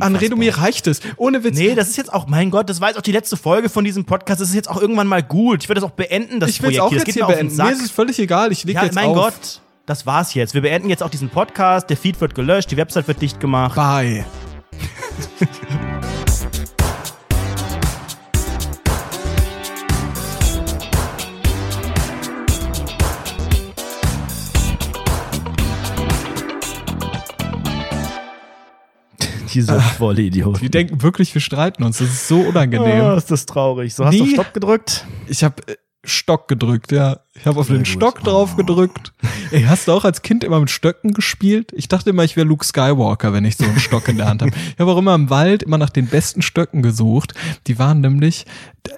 An Renomé reicht es. Ohne Witz. Nee, das ist jetzt auch, mein Gott, das war jetzt auch die letzte Folge von diesem Podcast. Das ist jetzt auch irgendwann mal gut. Ich würde das auch beenden, das ich Projekt auch hier. jetzt Das hier geht mir auf den beenden. Mir ist es völlig egal. Ich leg Ja, jetzt mein auf. Gott, das war's jetzt. Wir beenden jetzt auch diesen Podcast. Der Feed wird gelöscht, die Website wird dicht gemacht. Bye. Diese volle Idiot. Die denken wirklich, wir streiten uns. Das ist so unangenehm. Oh, ist das traurig. So, hast du auf Nie- Stopp gedrückt? Ich habe Stock gedrückt, ja. Ich habe auf den gut. Stock drauf gedrückt. Ey, hast du auch als Kind immer mit Stöcken gespielt? Ich dachte immer, ich wäre Luke Skywalker, wenn ich so einen Stock in der Hand habe. Ich habe auch immer im Wald immer nach den besten Stöcken gesucht. Die waren nämlich,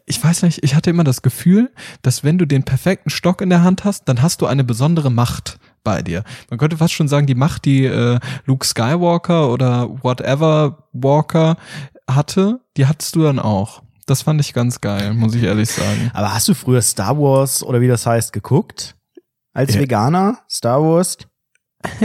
ich weiß nicht, ich hatte immer das Gefühl, dass wenn du den perfekten Stock in der Hand hast, dann hast du eine besondere Macht bei dir. Man könnte fast schon sagen, die Macht, die äh, Luke Skywalker oder whatever Walker hatte, die hattest du dann auch. Das fand ich ganz geil, muss ich ehrlich sagen. Aber hast du früher Star Wars oder wie das heißt geguckt? Als Ja. Veganer? Star Wars?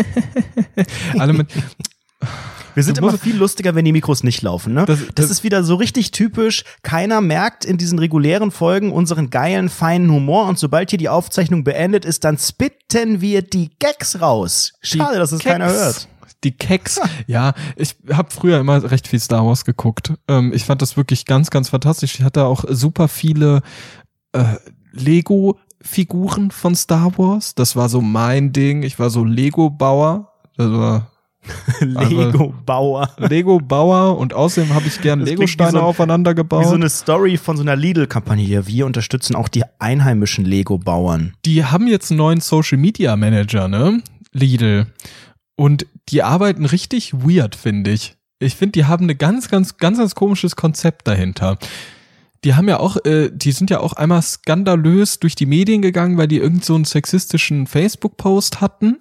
Alle mit, Wir sind immer viel lustiger, wenn die Mikros nicht laufen, ne? Das- Das, das- ist wieder so richtig typisch. Keiner merkt in diesen regulären Folgen unseren geilen, feinen Humor und sobald hier die Aufzeichnung beendet ist, dann spitten wir die Gags raus. Schade, dass es Keks. keiner hört. Die Keks. Ja, ich habe früher immer recht viel Star Wars geguckt. Ähm, ich fand das wirklich ganz, ganz fantastisch. Ich hatte auch super viele äh, Lego-Figuren von Star Wars. Das war so mein Ding. Ich war so Lego-Bauer. Das war Lego-Bauer. Lego-Bauer und außerdem habe ich gern Lego-Steine wie so- aufeinander gebaut. Wie so eine Story von so einer Lidl-Kampagne hier. Wir unterstützen auch die einheimischen Lego-Bauern. die haben jetzt einen neuen Social Media Manager, ne? Lidl. Und die arbeiten richtig weird, finde ich. Ich finde, die haben eine ganz, ganz, ganz, ganz komisches Konzept dahinter. Die haben ja auch, äh, die sind ja auch einmal skandalös durch die Medien gegangen, weil die irgend so einen sexistischen Facebook-Post hatten.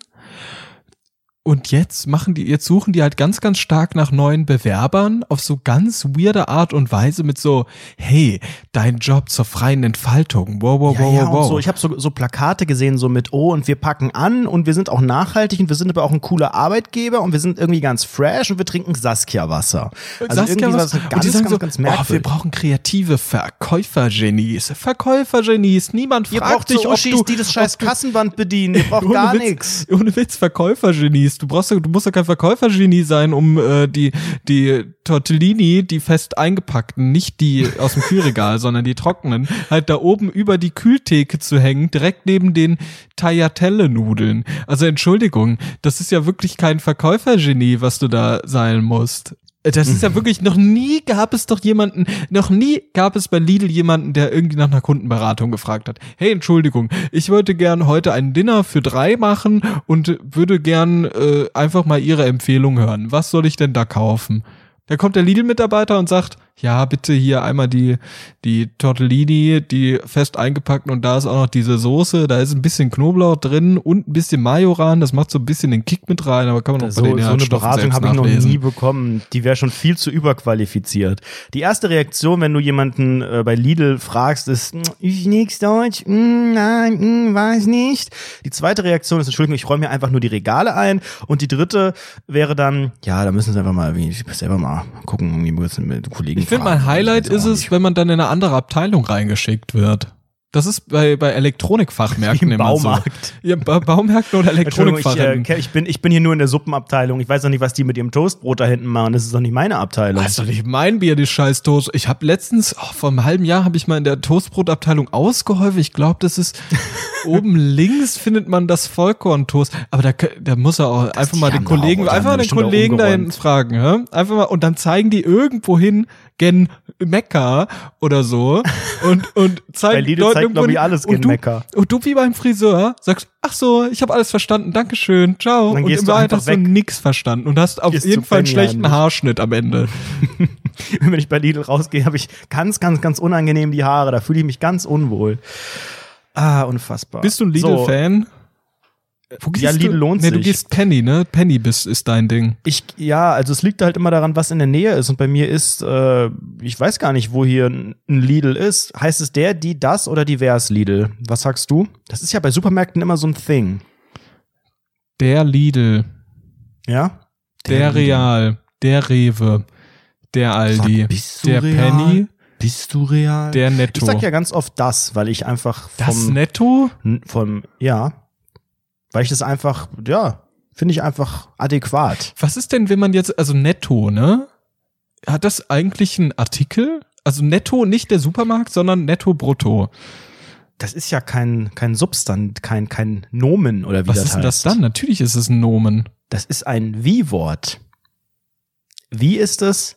Und jetzt machen die, jetzt suchen die halt ganz, ganz stark nach neuen Bewerbern auf so ganz weirde Art und Weise mit so, hey, dein Job zur freien Entfaltung. Wow, wow, Ja, wow, ja, wow, so. Ich habe so, so Plakate gesehen, so mit, oh, und wir packen an und wir sind auch nachhaltig und wir sind aber auch ein cooler Arbeitgeber und wir sind irgendwie ganz fresh und wir trinken Saskia-Wasser. Also Saskia irgendwie war was, das und ganz, die sagen ganz, so, ganz oh, wir merkwürdig. brauchen kreative Verkäufergenies. Verkäufergenies. Niemand Ihr fragt dich, so ob Uschis, du, die das scheiß ob Kassenband bedienen. Ihr braucht Ohne gar nichts. Ohne Witz, Verkäufergenies. Du brauchst, du musst doch kein Verkäufergenie sein, um äh, die die Tortellini, die fest eingepackten, nicht die aus dem Kühlregal, sondern die trockenen, halt da oben über die Kühltheke zu hängen, direkt neben den Tagliatelle-Nudeln. Also Entschuldigung, das ist ja wirklich kein Verkäufergenie, was du da sein musst. Das ist ja wirklich, noch nie gab es doch jemanden, noch nie gab es bei Lidl jemanden, der irgendwie nach einer Kundenberatung gefragt hat. Hey, Entschuldigung, ich wollte gern heute ein Dinner für drei machen und würde gern äh, einfach mal Ihre Empfehlung hören. Was soll ich denn da kaufen? Da kommt der Lidl-Mitarbeiter und sagt, ja, bitte hier einmal die, die Tortellini, die fest eingepackten und da ist auch noch diese Soße, da ist ein bisschen Knoblauch drin und ein bisschen Majoran, das macht so ein bisschen den Kick mit rein, aber kann man auch So, bei so den eine Inhaltsstoffen Beratung habe ich noch nie bekommen. Die wäre schon viel zu überqualifiziert. Die erste Reaktion, wenn du jemanden äh, bei Lidl fragst, ist, "Mm, ich nix Deutsch, mm, nein, mm, weiß nicht. Die zweite Reaktion ist, Entschuldigung, ich räume mir einfach nur die Regale ein. Und die dritte wäre dann, ja, da müssen sie einfach mal irgendwie selber mal gucken, irgendwie müssen mit Kollegen Ich finde, mein Highlight ist es, wenn man dann in eine andere Abteilung reingeschickt wird. Das ist bei, bei Elektronikfachmärkten Im immer Baumarkt. so. Ja, ba Baumärkten oder Entschuldigung, ich, äh, Elektronikfachmärkten. ich, bin, ich bin hier nur in der Suppenabteilung. Ich weiß doch nicht, was die mit ihrem Toastbrot da hinten machen. Das ist doch nicht meine Abteilung. Das ist doch nicht mein Bier, die scheiß Toast. Ich habe letztens, oh, vor einem halben Jahr habe ich mal in der Toastbrotabteilung ausgeholfen. Ich glaube, das ist oben links findet man das Vollkorntoast. Aber da, da muss er auch einfach die mal den Kollegen, einfach mal den Kollegen da hinten fragen, hä? Einfach mal, und dann zeigen die irgendwo hin, gen Mekka oder so und, und Bei Lidl zeigt, glaub ich, alles und gen du, Mekka. Und du wie beim Friseur sagst, ach so, ich habe alles verstanden, Dankeschön, ciao. Und in du Wahrheit hast du weg. nix verstanden und hast auf Gehst jeden Fall einen schlechten heimlich. Haarschnitt am Ende. wenn ich bei Lidl rausgehe, habe ich ganz, ganz, ganz unangenehm die Haare. Da fühle ich mich ganz unwohl. Ah, unfassbar. Bist du ein So, Lidl-Fan? Wo ja, Lidl du? lohnt nee, du sich. gehst Penny, ne? Penny bist, ist dein Ding. Ich, ja, also es liegt halt immer daran, was in der Nähe ist. Und bei mir ist, äh, ich weiß gar nicht, wo hier ein Lidl ist. Heißt es der, die, das oder divers Lidl? Was sagst du? Das ist ja bei Supermärkten immer so ein Thing. Der Lidl, Ja? der, Lidl. Real, der Rewe, der Aldi, Sag, bist du der real? Penny, Bist du real? der Netto. ich sag ja ganz oft das, weil ich einfach das vom, Netto? n- vom ja, weil ich das einfach, ja, finde ich einfach adäquat. Was ist denn, wenn man jetzt, also Netto, ne? Hat das eigentlich einen Artikel? Also Netto, nicht der Supermarkt, sondern Netto Brutto. Das ist ja kein, kein Substand, kein, kein Nomen oder wie Was das ist denn das heißt. dann? Natürlich ist es ein Nomen. Das ist ein Wie-Wort. Wie ist es?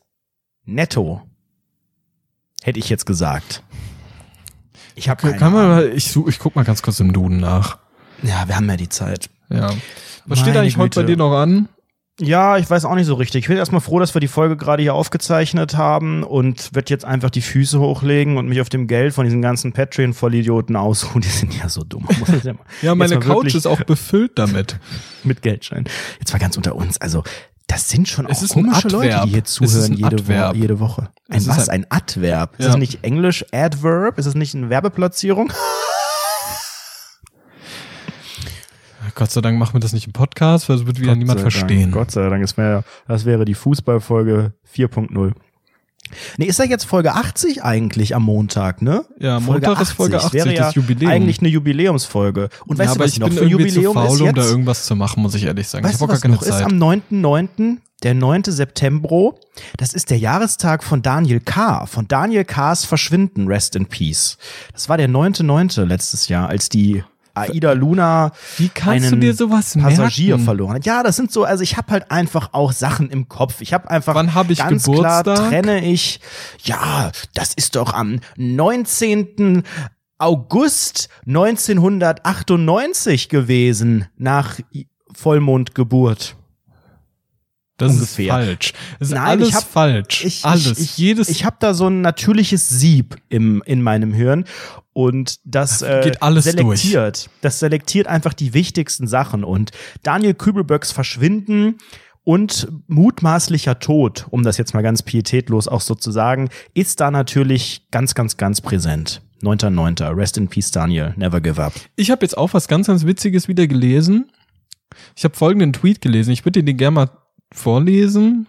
Netto. Hätte ich jetzt gesagt. Ich habe keine Kann man mal, ich, such, ich guck mal ganz kurz im Duden nach. Ja, wir haben ja die Zeit. Ja. Was steht Meine eigentlich heute bei Güte. dir noch an? Ja, ich weiß auch nicht so richtig. Ich bin erstmal froh, dass wir die Folge gerade hier aufgezeichnet haben und werde jetzt einfach die Füße hochlegen und mich auf dem Geld von diesen ganzen Patreon-Vollidioten ausruhen. Die sind ja so dumm. Ja, Ja, meine Couch ist auch befüllt damit. mit Geldschein. Jetzt mal ganz unter uns. Also, das sind schon Es auch ist komische Leute, die hier ist zuhören jede. Wo jede Woche. Ein ist was? ein- Ein Adverb? Ist Ja. das nicht Englisch Adverb? Ist das nicht eine Werbeplatzierung? Gott sei Dank machen wir das nicht im Podcast, weil es wird wieder niemand Gott sei verstehen. Dank, Gott sei Dank, das wäre, das wäre die Fußballfolge 4.0. Nee, ist ja jetzt Folge 80 eigentlich am Montag, ne? Ja, Montag ist Folge 80, wäre ja das Jubiläum. eigentlich eine Jubiläumsfolge. Und weißt ja, du, was ich noch bin für irgendwie Jubiläum zu faul, ist um jetzt? da irgendwas zu machen, muss ich ehrlich sagen. Weißt ich habe gar keine noch ist Zeit. am 9.9., der 9. September, das ist der Jahrestag von Daniel K., von Daniel K.'s Verschwinden, Rest in Peace. Das war der 9.9. letztes Jahr, als die Aida Luna Wie kannst du einen dir sowas Passagier merken? verloren hat. Ja, das sind so, also ich habe halt einfach auch Sachen im Kopf. Ich habe einfach Wann hab ich ganz Geburtstag? klar trenne ich, ja, das ist doch am 19. August 1998 gewesen, nach Vollmondgeburt. Das ungefähr. ist falsch. Das ist Nein, alles ich hab- falsch. Ich, alles. Ich, ich, Jedes. ich habe da so ein natürliches Sieb im, in meinem Hirn und das äh, Geht alles selektiert. Das selektiert einfach die wichtigsten Sachen und Daniel Kübelböcks Verschwinden und mutmaßlicher Tod, um das jetzt mal ganz pietätlos auch so zu sagen, ist da natürlich ganz, ganz, ganz präsent. 9.9. Rest in Peace, Daniel. Never give up. Ich habe jetzt auch was ganz, ganz Witziges wieder gelesen. Ich habe folgenden Tweet gelesen. Ich würde dir den gerne mal vorlesen.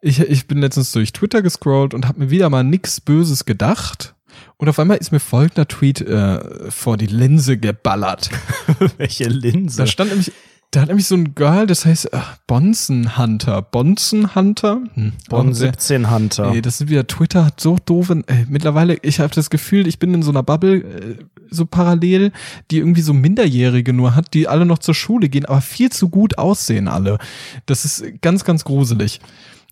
Ich, ich bin letztens durch Twitter gescrollt und habe mir wieder mal nix Böses gedacht. Und auf einmal ist mir folgender Tweet äh, vor die Linse geballert. Welche Linse? Da stand nämlich, da hat nämlich so ein Girl, das heißt äh, Bonzen Hunter. Bonzen Hunter? Hm, sehr- 17 Hunter. Ey, das sind wieder Twitter hat so doofe. Ey, mittlerweile, ich habe das Gefühl, ich bin in so einer Bubble äh, so parallel, die irgendwie so Minderjährige nur hat, die alle noch zur Schule gehen, aber viel zu gut aussehen alle. Das ist ganz, ganz gruselig.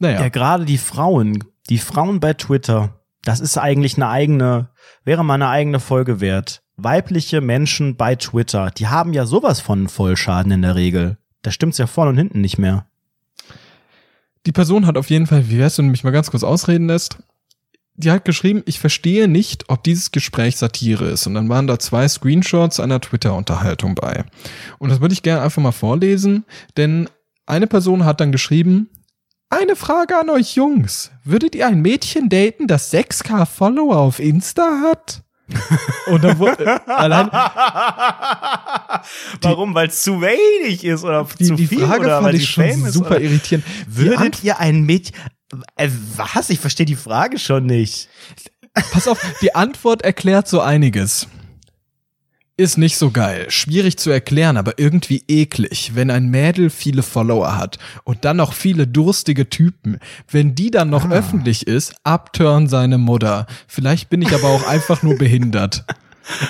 Naja, Ja, gerade die Frauen, die Frauen bei Twitter, das ist eigentlich eine eigene, wäre mal eine eigene Folge wert. Weibliche Menschen bei Twitter, die haben ja sowas von Vollschaden in der Regel. Da stimmt's ja vorne und hinten nicht mehr. die Person hat auf jeden Fall, wie wär's, wenn du mich mal ganz kurz ausreden lässt? Die hat geschrieben, ich verstehe nicht, ob dieses Gespräch Satire ist. Und dann waren da zwei Screenshots einer Twitter-Unterhaltung bei. Und das würde ich gerne einfach mal vorlesen, denn eine Person hat dann geschrieben, eine Frage an euch Jungs. Würdet ihr ein Mädchen daten, das 6k Follower auf Insta hat? Und dann wurde, allein, Warum? Weil es zu wenig ist oder die, zu die viel Frage oder fand weil ich schon super irritierend. Die Würdet ihr ein Mädchen, äh, was? Ich verstehe die Frage schon nicht. Pass auf, die Antwort erklärt so einiges. Ist nicht so geil, schwierig zu erklären, aber irgendwie eklig, wenn ein Mädel viele Follower hat und dann noch viele durstige Typen. Wenn die dann noch öffentlich ist, upturn seine Mutter. Vielleicht bin ich aber auch einfach nur behindert.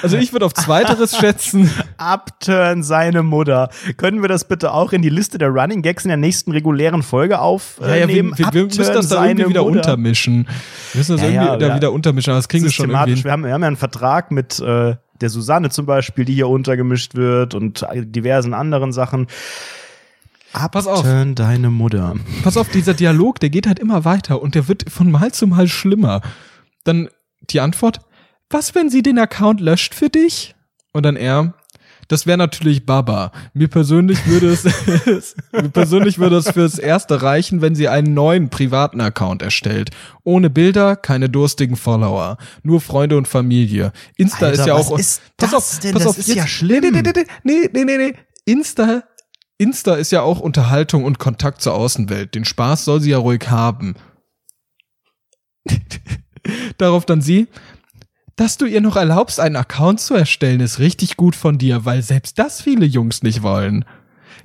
Also ich würde auf Zweiteres schätzen. Upturn seine Mutter. Können wir das bitte auch in die Liste der Running Gags in der nächsten regulären Folge aufnehmen? Ja, ja, wir, wir, wir müssen das da irgendwie wieder untermischen. Wir müssen das Ja, irgendwie da wieder untermischen, aber das kriegen wir schon irgendwie. Wir haben, wir haben ja einen Vertrag mit äh, der Susanne zum Beispiel, die hier untergemischt wird und diversen anderen Sachen. Pass auf. Deine Mutter. Pass auf, dieser Dialog, der geht halt immer weiter und der wird von Mal zu Mal schlimmer. Dann die Antwort, was, wenn sie den Account löscht für dich? Und dann er, das wäre natürlich Baba. Mir persönlich würde es, mir persönlich würde es fürs Erste reichen, wenn sie einen neuen privaten Account erstellt. Ohne Bilder, keine durstigen Follower. Nur Freunde und Familie. Insta Alter, ist ja was auch. ist das denn? Das ist ja schlimm. Nee, nee, nee, nee, nee, nee. Insta Insta ist ja auch Unterhaltung und Kontakt zur Außenwelt. Den Spaß soll sie ja ruhig haben. Darauf dann sie, dass du ihr noch erlaubst, einen Account zu erstellen, ist richtig gut von dir, weil selbst das viele Jungs nicht wollen.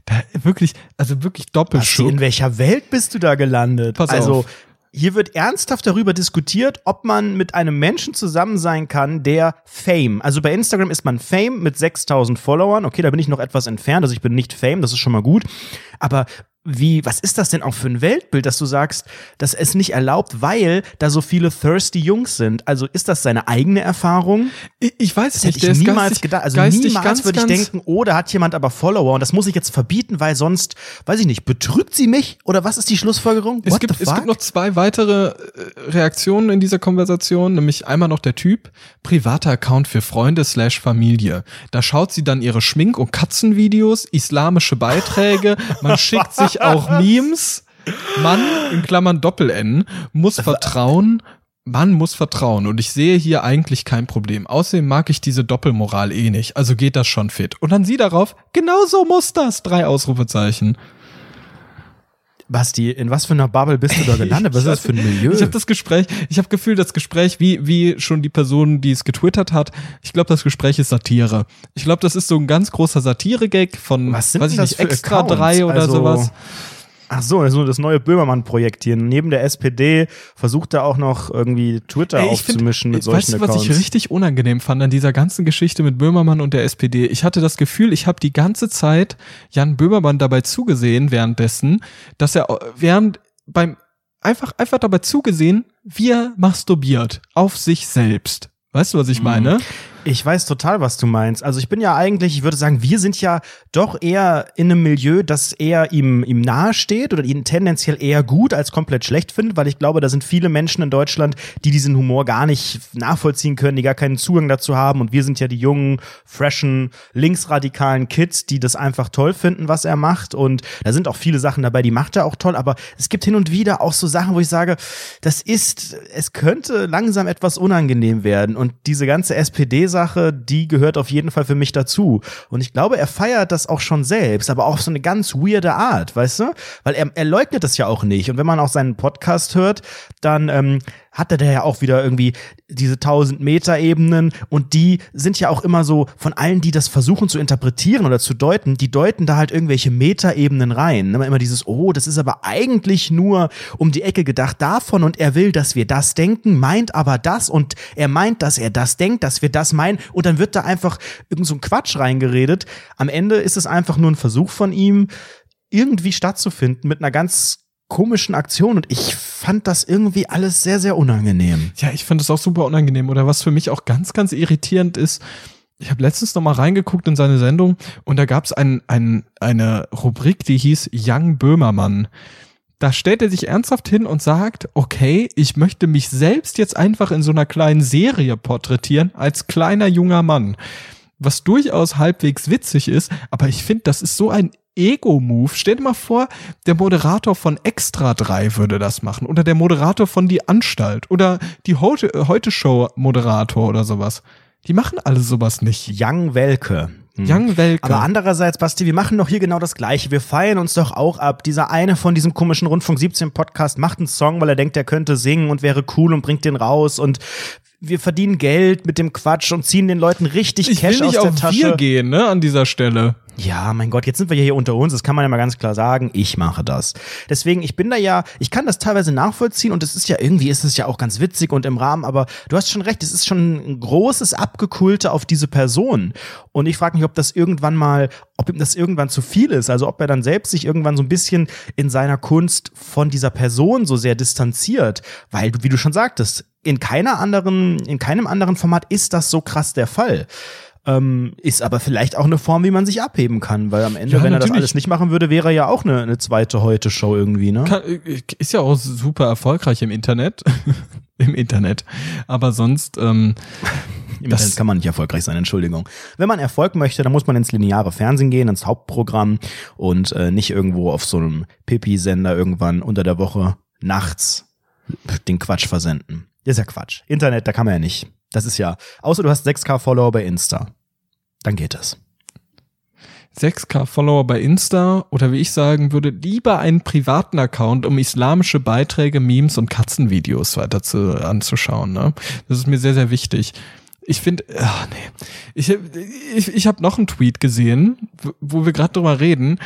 Da wirklich, also wirklich Doppelschuck. in welcher Welt bist du da gelandet? Pass also, auf. hier wird ernsthaft darüber diskutiert, ob man mit einem Menschen zusammen sein kann, der Fame, also bei Instagram ist man Fame mit 6000 Followern. Okay, da bin ich noch etwas entfernt, also ich bin nicht Fame, das ist schon mal gut. Aber wie, was ist das denn auch für ein Weltbild, dass du sagst, dass es nicht erlaubt, weil da so viele thirsty Jungs sind? Also ist das seine eigene Erfahrung? Ich, ich weiß Das nicht, hätte ich niemals geistig, gedacht. Also niemals ganz, würde ich denken, oh, da hat jemand aber Follower und das muss ich jetzt verbieten, weil sonst, weiß ich nicht, betrügt sie mich? Oder was ist die Schlussfolgerung? Es gibt, es gibt noch zwei weitere äh, Reaktionen in dieser Konversation, nämlich einmal noch der Typ, privater Account für Freunde slash Familie. Da schaut sie dann ihre Schmink- und Katzenvideos, islamische Beiträge, man schickt sich auch Memes. Mann, in Klammern Doppel-N, muss vertrauen, man muss vertrauen und ich sehe hier eigentlich kein Problem. Außerdem mag ich diese Doppelmoral eh nicht, also geht das schon fit. Und dann sie darauf, genau so muss das, drei Ausrufezeichen. Basti, in was für einer Bubble bist du da gelandet? Was ist das für ein Milieu? Ich habe das Gespräch, ich habe Gefühl, das Gespräch, wie wie schon die Person, die es getwittert hat, ich glaube, das Gespräch ist Satire. Ich glaube, das ist so ein ganz großer Satire-Gag von, Was sind weiß ich das nicht, extra Accounts? drei oder Also, sowas. Ach so, also das neue Böhmermann-Projekt hier. Neben der SPD versucht er auch noch irgendwie Twitter Ey, ich find- aufzumischen mit solchen weißt du, was ich richtig unangenehm fand an dieser ganzen Geschichte mit Böhmermann und der SPD? Ich hatte das Gefühl, ich habe die ganze Zeit Jan Böhmermann dabei zugesehen währenddessen, dass er während beim einfach einfach dabei zugesehen, wie er masturbiert auf sich selbst. Weißt du, was Mhm. ich meine? Ich weiß total, was du meinst. Also ich bin ja eigentlich, ich würde sagen, wir sind ja doch eher in einem Milieu, das eher ihm, ihm nahe oder ihn tendenziell eher gut als komplett schlecht findet, weil ich glaube, da sind viele Menschen in Deutschland, die diesen Humor gar nicht nachvollziehen können, die gar keinen Zugang dazu haben. Und wir sind ja die jungen, freshen, linksradikalen Kids, die das einfach toll finden, was er macht. Und da sind auch viele Sachen dabei, die macht er auch toll. Aber es gibt hin und wieder auch so Sachen, wo ich sage, das ist, es könnte langsam etwas unangenehm werden. Und diese ganze SPD-Sache, die gehört auf jeden Fall für mich dazu. Und ich glaube, er feiert das auch schon selbst, aber auf so eine ganz weirde Art, weißt du? Weil er, er leugnet das ja auch nicht. Und wenn man auch seinen Podcast hört, dann ähm, hat er da ja auch wieder irgendwie diese 1000 Meter Ebenen und die sind ja auch immer so von allen, die das versuchen zu interpretieren oder zu deuten, die deuten da halt irgendwelche Metaebenen rein. Immer, immer dieses, oh, das ist aber eigentlich nur um die Ecke gedacht davon und er will, dass wir das denken, meint aber das und er meint, dass er das denkt, dass wir das meinen und dann wird da einfach irgend so ein Quatsch reingeredet. Am Ende ist es einfach nur ein Versuch von ihm, irgendwie stattzufinden mit einer ganz komischen Aktion und ich fand das irgendwie alles sehr, sehr unangenehm. Ja, ich finde das auch super unangenehm. Oder was für mich auch ganz, ganz irritierend ist, ich habe letztens noch mal reingeguckt in seine Sendung und da gab es ein, ein, eine Rubrik, die hieß Young Böhmermann. Da stellt er sich ernsthaft hin und sagt, okay, ich möchte mich selbst jetzt einfach in so einer kleinen Serie porträtieren als kleiner junger Mann. Was durchaus halbwegs witzig ist, aber ich finde, das ist so ein Ego-Move. Stell dir mal vor, der Moderator von Extra 3 würde das machen. Oder der Moderator von Die Anstalt. Oder die Heute- Heute-Show-Moderator oder sowas. Die machen alle sowas nicht. Young Welke. Hm. Young Welke. Aber andererseits, Basti, wir machen doch hier genau das Gleiche. Wir feiern uns doch auch ab. Dieser eine von diesem komischen Rundfunk 17 Podcast macht einen Song, weil er denkt, er könnte singen und wäre cool und bringt den raus und wir verdienen Geld mit dem Quatsch und ziehen den Leuten richtig ich Cash will nicht aus der auf Tasche. wir gehen, ne, an dieser Stelle. Ja, mein Gott, jetzt sind wir ja hier unter uns, das kann man ja mal ganz klar sagen, ich mache das. Deswegen, ich bin da ja, ich kann das teilweise nachvollziehen und es ist ja irgendwie, ist es ja auch ganz witzig und im Rahmen, aber du hast schon recht, es ist schon ein großes Abgekulte auf diese Person. Und ich frage mich, ob das irgendwann mal, ob ihm das irgendwann zu viel ist, also ob er dann selbst sich irgendwann so ein bisschen in seiner Kunst von dieser Person so sehr distanziert, weil, wie du schon sagtest, in keiner anderen, in keinem anderen Format ist das so krass der Fall. Ähm, ist aber vielleicht auch eine Form, wie man sich abheben kann, weil am Ende, Ja, wenn er das alles nicht machen würde, wäre er ja auch eine, eine zweite Heute-Show irgendwie, ne? Kann, ist ja auch super erfolgreich im Internet. Im Internet. Aber sonst, ähm, Im das- Internet kann man nicht erfolgreich sein, Entschuldigung. Wenn man Erfolg möchte, dann muss man ins lineare Fernsehen gehen, ins Hauptprogramm und äh, nicht irgendwo auf so einem Pipi-Sender irgendwann unter der Woche nachts den Quatsch versenden. Das ist ja Quatsch. Internet, da kann man ja nicht. Das ist ja, außer du hast 6K Follower bei Insta. Dann geht das. 6k Follower bei Insta oder wie ich sagen würde, lieber einen privaten Account, um islamische Beiträge, Memes und Katzenvideos weiter zu, anzuschauen. Ne? Das ist mir sehr, sehr wichtig. Ich finde, ach nee, ich, ich, ich habe noch einen Tweet gesehen, wo wir gerade drüber reden.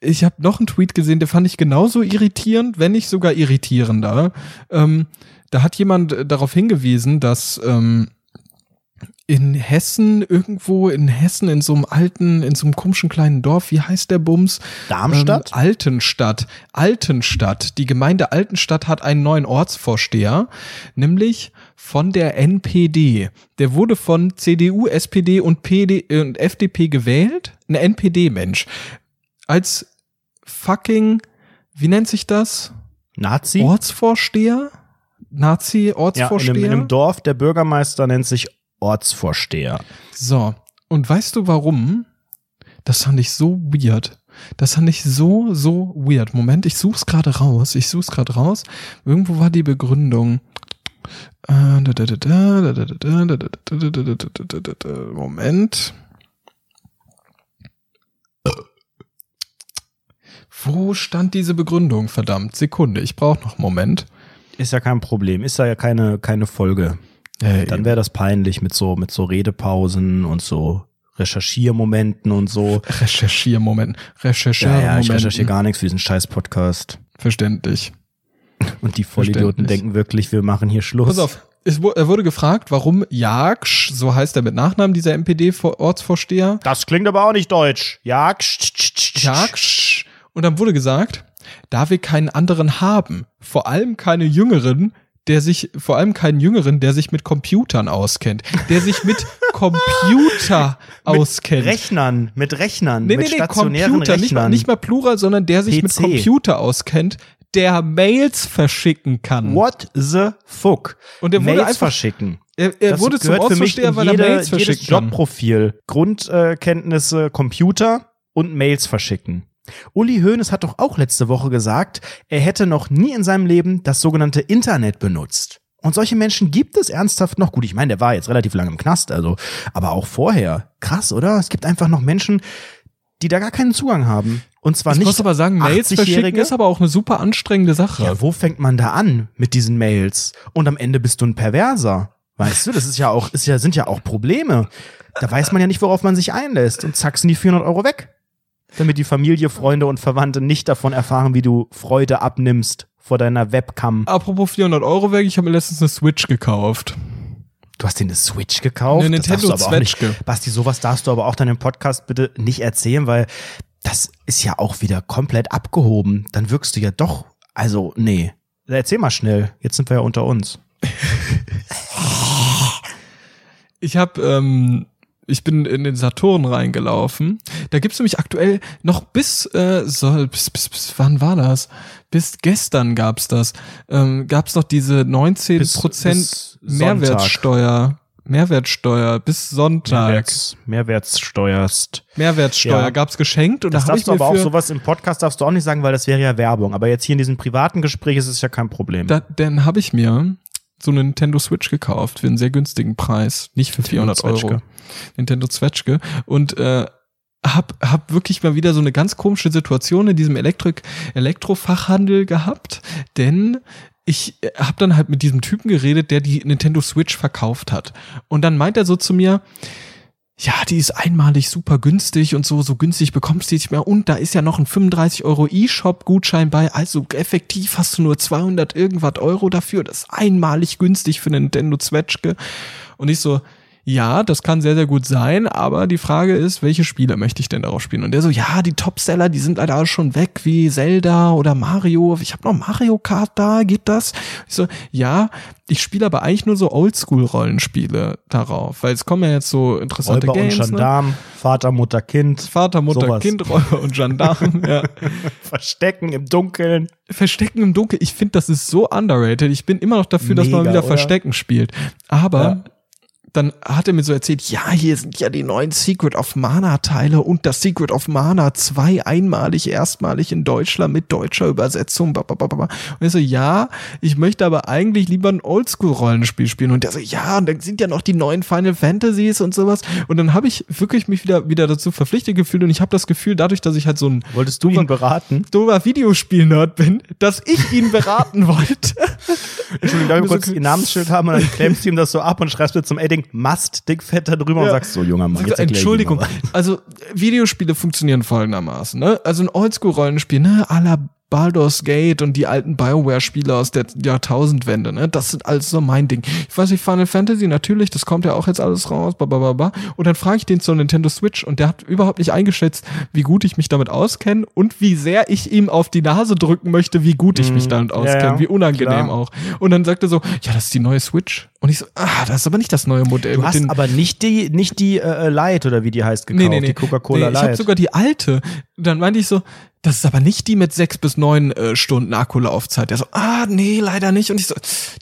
Ich habe noch einen Tweet gesehen, der fand ich genauso irritierend, wenn nicht sogar irritierender. Ähm, da hat jemand darauf hingewiesen, dass ähm, in Hessen, irgendwo in Hessen, in so einem alten, in so einem komischen kleinen Dorf, wie heißt der Bums? Darmstadt? Ähm, Altenstadt. Altenstadt. Die Gemeinde Altenstadt hat einen neuen Ortsvorsteher, nämlich von der NPD. Der wurde von CDU, SPD und, PD, äh, und FDP gewählt. Ein NPD-Mensch. Als fucking, wie nennt sich das? Nazi? Ortsvorsteher? Nazi-Ortsvorsteher? Ja, in einem, in einem Dorf, der Bürgermeister nennt sich Ortsvorsteher. So, und weißt du warum? Das fand ich so weird. Das fand ich so, so weird. Moment, ich such's gerade raus. Ich such's gerade raus. Irgendwo war die Begründung. Moment. Wo stand diese Begründung? Verdammt, Sekunde, ich brauche noch einen Moment. Ist ja kein Problem, ist ja keine, keine Folge. Äh, Dann wäre das peinlich mit so, mit so Redepausen und so Recherchiermomenten und so. Recherchiermomenten. Recherchiermomenten. Ja, ja, ich recherchiere gar nichts für diesen scheiß Podcast. Verständlich. Und die Vollidioten denken wirklich, wir machen hier Schluss. Pass auf, es, er wurde gefragt, warum Jagsch, so heißt er mit Nachnamen, dieser MPD-Ortsvorsteher. Das klingt aber auch nicht deutsch. Jagsch. Jagsch. Und dann wurde gesagt, da wir keinen anderen haben, vor allem keine Jüngeren, der sich, vor allem keinen Jüngeren, der sich mit Computern auskennt, der sich mit Computer auskennt. Mit Rechnern, mit Rechnern, nee, mit nee, stationären Computer, Rechnern. Nicht mal, nicht mal Plural, sondern der sich PC. mit Computer auskennt, der Mails verschicken kann. What the fuck? Und er wurde Mails einfach, verschicken. Er, er das wurde zum Ortsvorsteher, weil jede, er Mails verschicken jedes Jobprofil. Grundkenntnisse, Computer und Mails verschicken. Uli Hoeneß hat doch auch letzte Woche gesagt, er hätte noch nie in seinem Leben das sogenannte Internet benutzt. Und solche Menschen gibt es ernsthaft noch. Gut, ich meine, der war jetzt relativ lange im Knast, also, aber auch vorher. Krass, oder? Es gibt einfach noch Menschen, die da gar keinen Zugang haben. Und zwar ich nicht. Ich muss aber sagen, Mails verschicken ist aber auch eine super anstrengende Sache. Ja, wo fängt man da an mit diesen Mails? Und am Ende bist du ein Perverser. Weißt du, das ist ja auch, ist ja, sind ja auch Probleme. Da weiß man ja nicht, worauf man sich einlässt. Und zack, sind die 400 Euro weg damit die Familie, Freunde und Verwandte nicht davon erfahren, wie du Freude abnimmst vor deiner Webcam. Apropos 400 Euro weg, ich habe mir letztens eine Switch gekauft. Du hast dir eine Switch gekauft? Eine Nintendo Switch. Basti, sowas darfst du aber auch deinem Podcast bitte nicht erzählen, weil das ist ja auch wieder komplett abgehoben. Dann wirkst du ja doch, also nee. Erzähl mal schnell, jetzt sind wir ja unter uns. ich habe ähm, ich bin in den Saturn reingelaufen. Da gibt's nämlich aktuell noch bis, äh, soll, bis, bis, bis wann war das? Bis gestern gab's das. Ähm, gab's noch diese 19 Prozent Mehrwertsteuer. Mehrwertsteuer bis Sonntag. Mehrwerts, Mehrwertsteuerst. Mehrwertsteuer ja. gab's geschenkt und das da darfst ich du aber auch sowas im Podcast darfst du auch nicht sagen, weil das wäre ja Werbung. Aber jetzt hier in diesem privaten Gespräch ist es ja kein Problem. Da, dann habe ich mir so eine Nintendo Switch gekauft für einen sehr günstigen Preis, nicht für 400 Euro. Nintendo Zwetschge und äh, hab, hab wirklich mal wieder so eine ganz komische Situation in diesem Elektrik Elektrofachhandel gehabt, denn ich äh, habe dann halt mit diesem Typen geredet, der die Nintendo Switch verkauft hat. Und dann meint er so zu mir, ja, die ist einmalig super günstig und so, so günstig bekommst du nicht mehr. Und da ist ja noch ein 35 Euro E-Shop-Gutschein bei. Also effektiv hast du nur 200 irgendwas Euro dafür. Das ist einmalig günstig für eine Nintendo Zwetschge. Und ich so, ja, das kann sehr, sehr gut sein, aber die Frage ist, welche Spiele möchte ich denn darauf spielen? Und der so, ja, die Topseller, die sind leider schon weg, wie Zelda oder Mario. Ich habe noch Mario Kart da, geht das? Ich so, ja, ich spiele aber eigentlich nur so Oldschool-Rollenspiele darauf, weil es kommen ja jetzt so interessante Räuber Games. Und Gendarm, ne? Vater, Mutter, Kind. Vater, Mutter, sowas. Kind, Räuber und Gendarm. ja. Verstecken im Dunkeln. Verstecken im Dunkeln, ich finde, das ist so underrated. Ich bin immer noch dafür, Mega, dass man wieder oder? Verstecken spielt. Aber Ja dann hat er mir so erzählt, ja, hier sind ja die neuen Secret of Mana Teile und das Secret of Mana 2 einmalig, erstmalig in Deutschland mit deutscher Übersetzung. Babababa. Und ich so, ja, ich möchte aber eigentlich lieber ein Oldschool-Rollenspiel spielen. Und der so, ja, und dann sind ja noch die neuen Final Fantasies und sowas. Und dann habe ich wirklich mich wieder, wieder dazu verpflichtet gefühlt und ich habe das Gefühl, dadurch, dass ich halt so ein Wolltest du ihn beraten? dober Videospiel-Nerd bin, dass ich ihn beraten wollte. Entschuldigung, darf ich kurz ihr Namensschild haben und dann klemmst du ihm das so ab und schreibst mit zum Edding Must dickfett da drüber Ja. und sagst so, junger Mann, jetzt Entschuldigung, also Videospiele funktionieren folgendermaßen, ne? Also ein Oldschool-Rollenspiel, ne, à la Baldur's Gate und die alten Bioware-Spiele aus der Jahrtausendwende, ne? Das sind alles so mein Ding. Ich weiß nicht, Final Fantasy, natürlich, das kommt ja auch jetzt alles raus, babababa. Und dann frage ich den zur Nintendo Switch und der hat überhaupt nicht eingeschätzt, wie gut ich mich damit auskenne und wie sehr ich ihm auf die Nase drücken möchte, wie gut ich mich damit Mhm. ja, auskenne, ja, wie unangenehm klar. auch. Und dann sagt er so, ja, das ist die neue Switch. Und ich so, ah, das ist aber nicht das neue Modell. Du hast den aber nicht die, nicht die äh, Light oder wie die heißt gekauft, die Coca-Cola Nee, ich habe Light. sogar die alte. Dann meinte ich so, das ist aber nicht die mit sechs bis neun äh, Stunden Akkulaufzeit. Der so, ah, nee, leider nicht. Und ich so,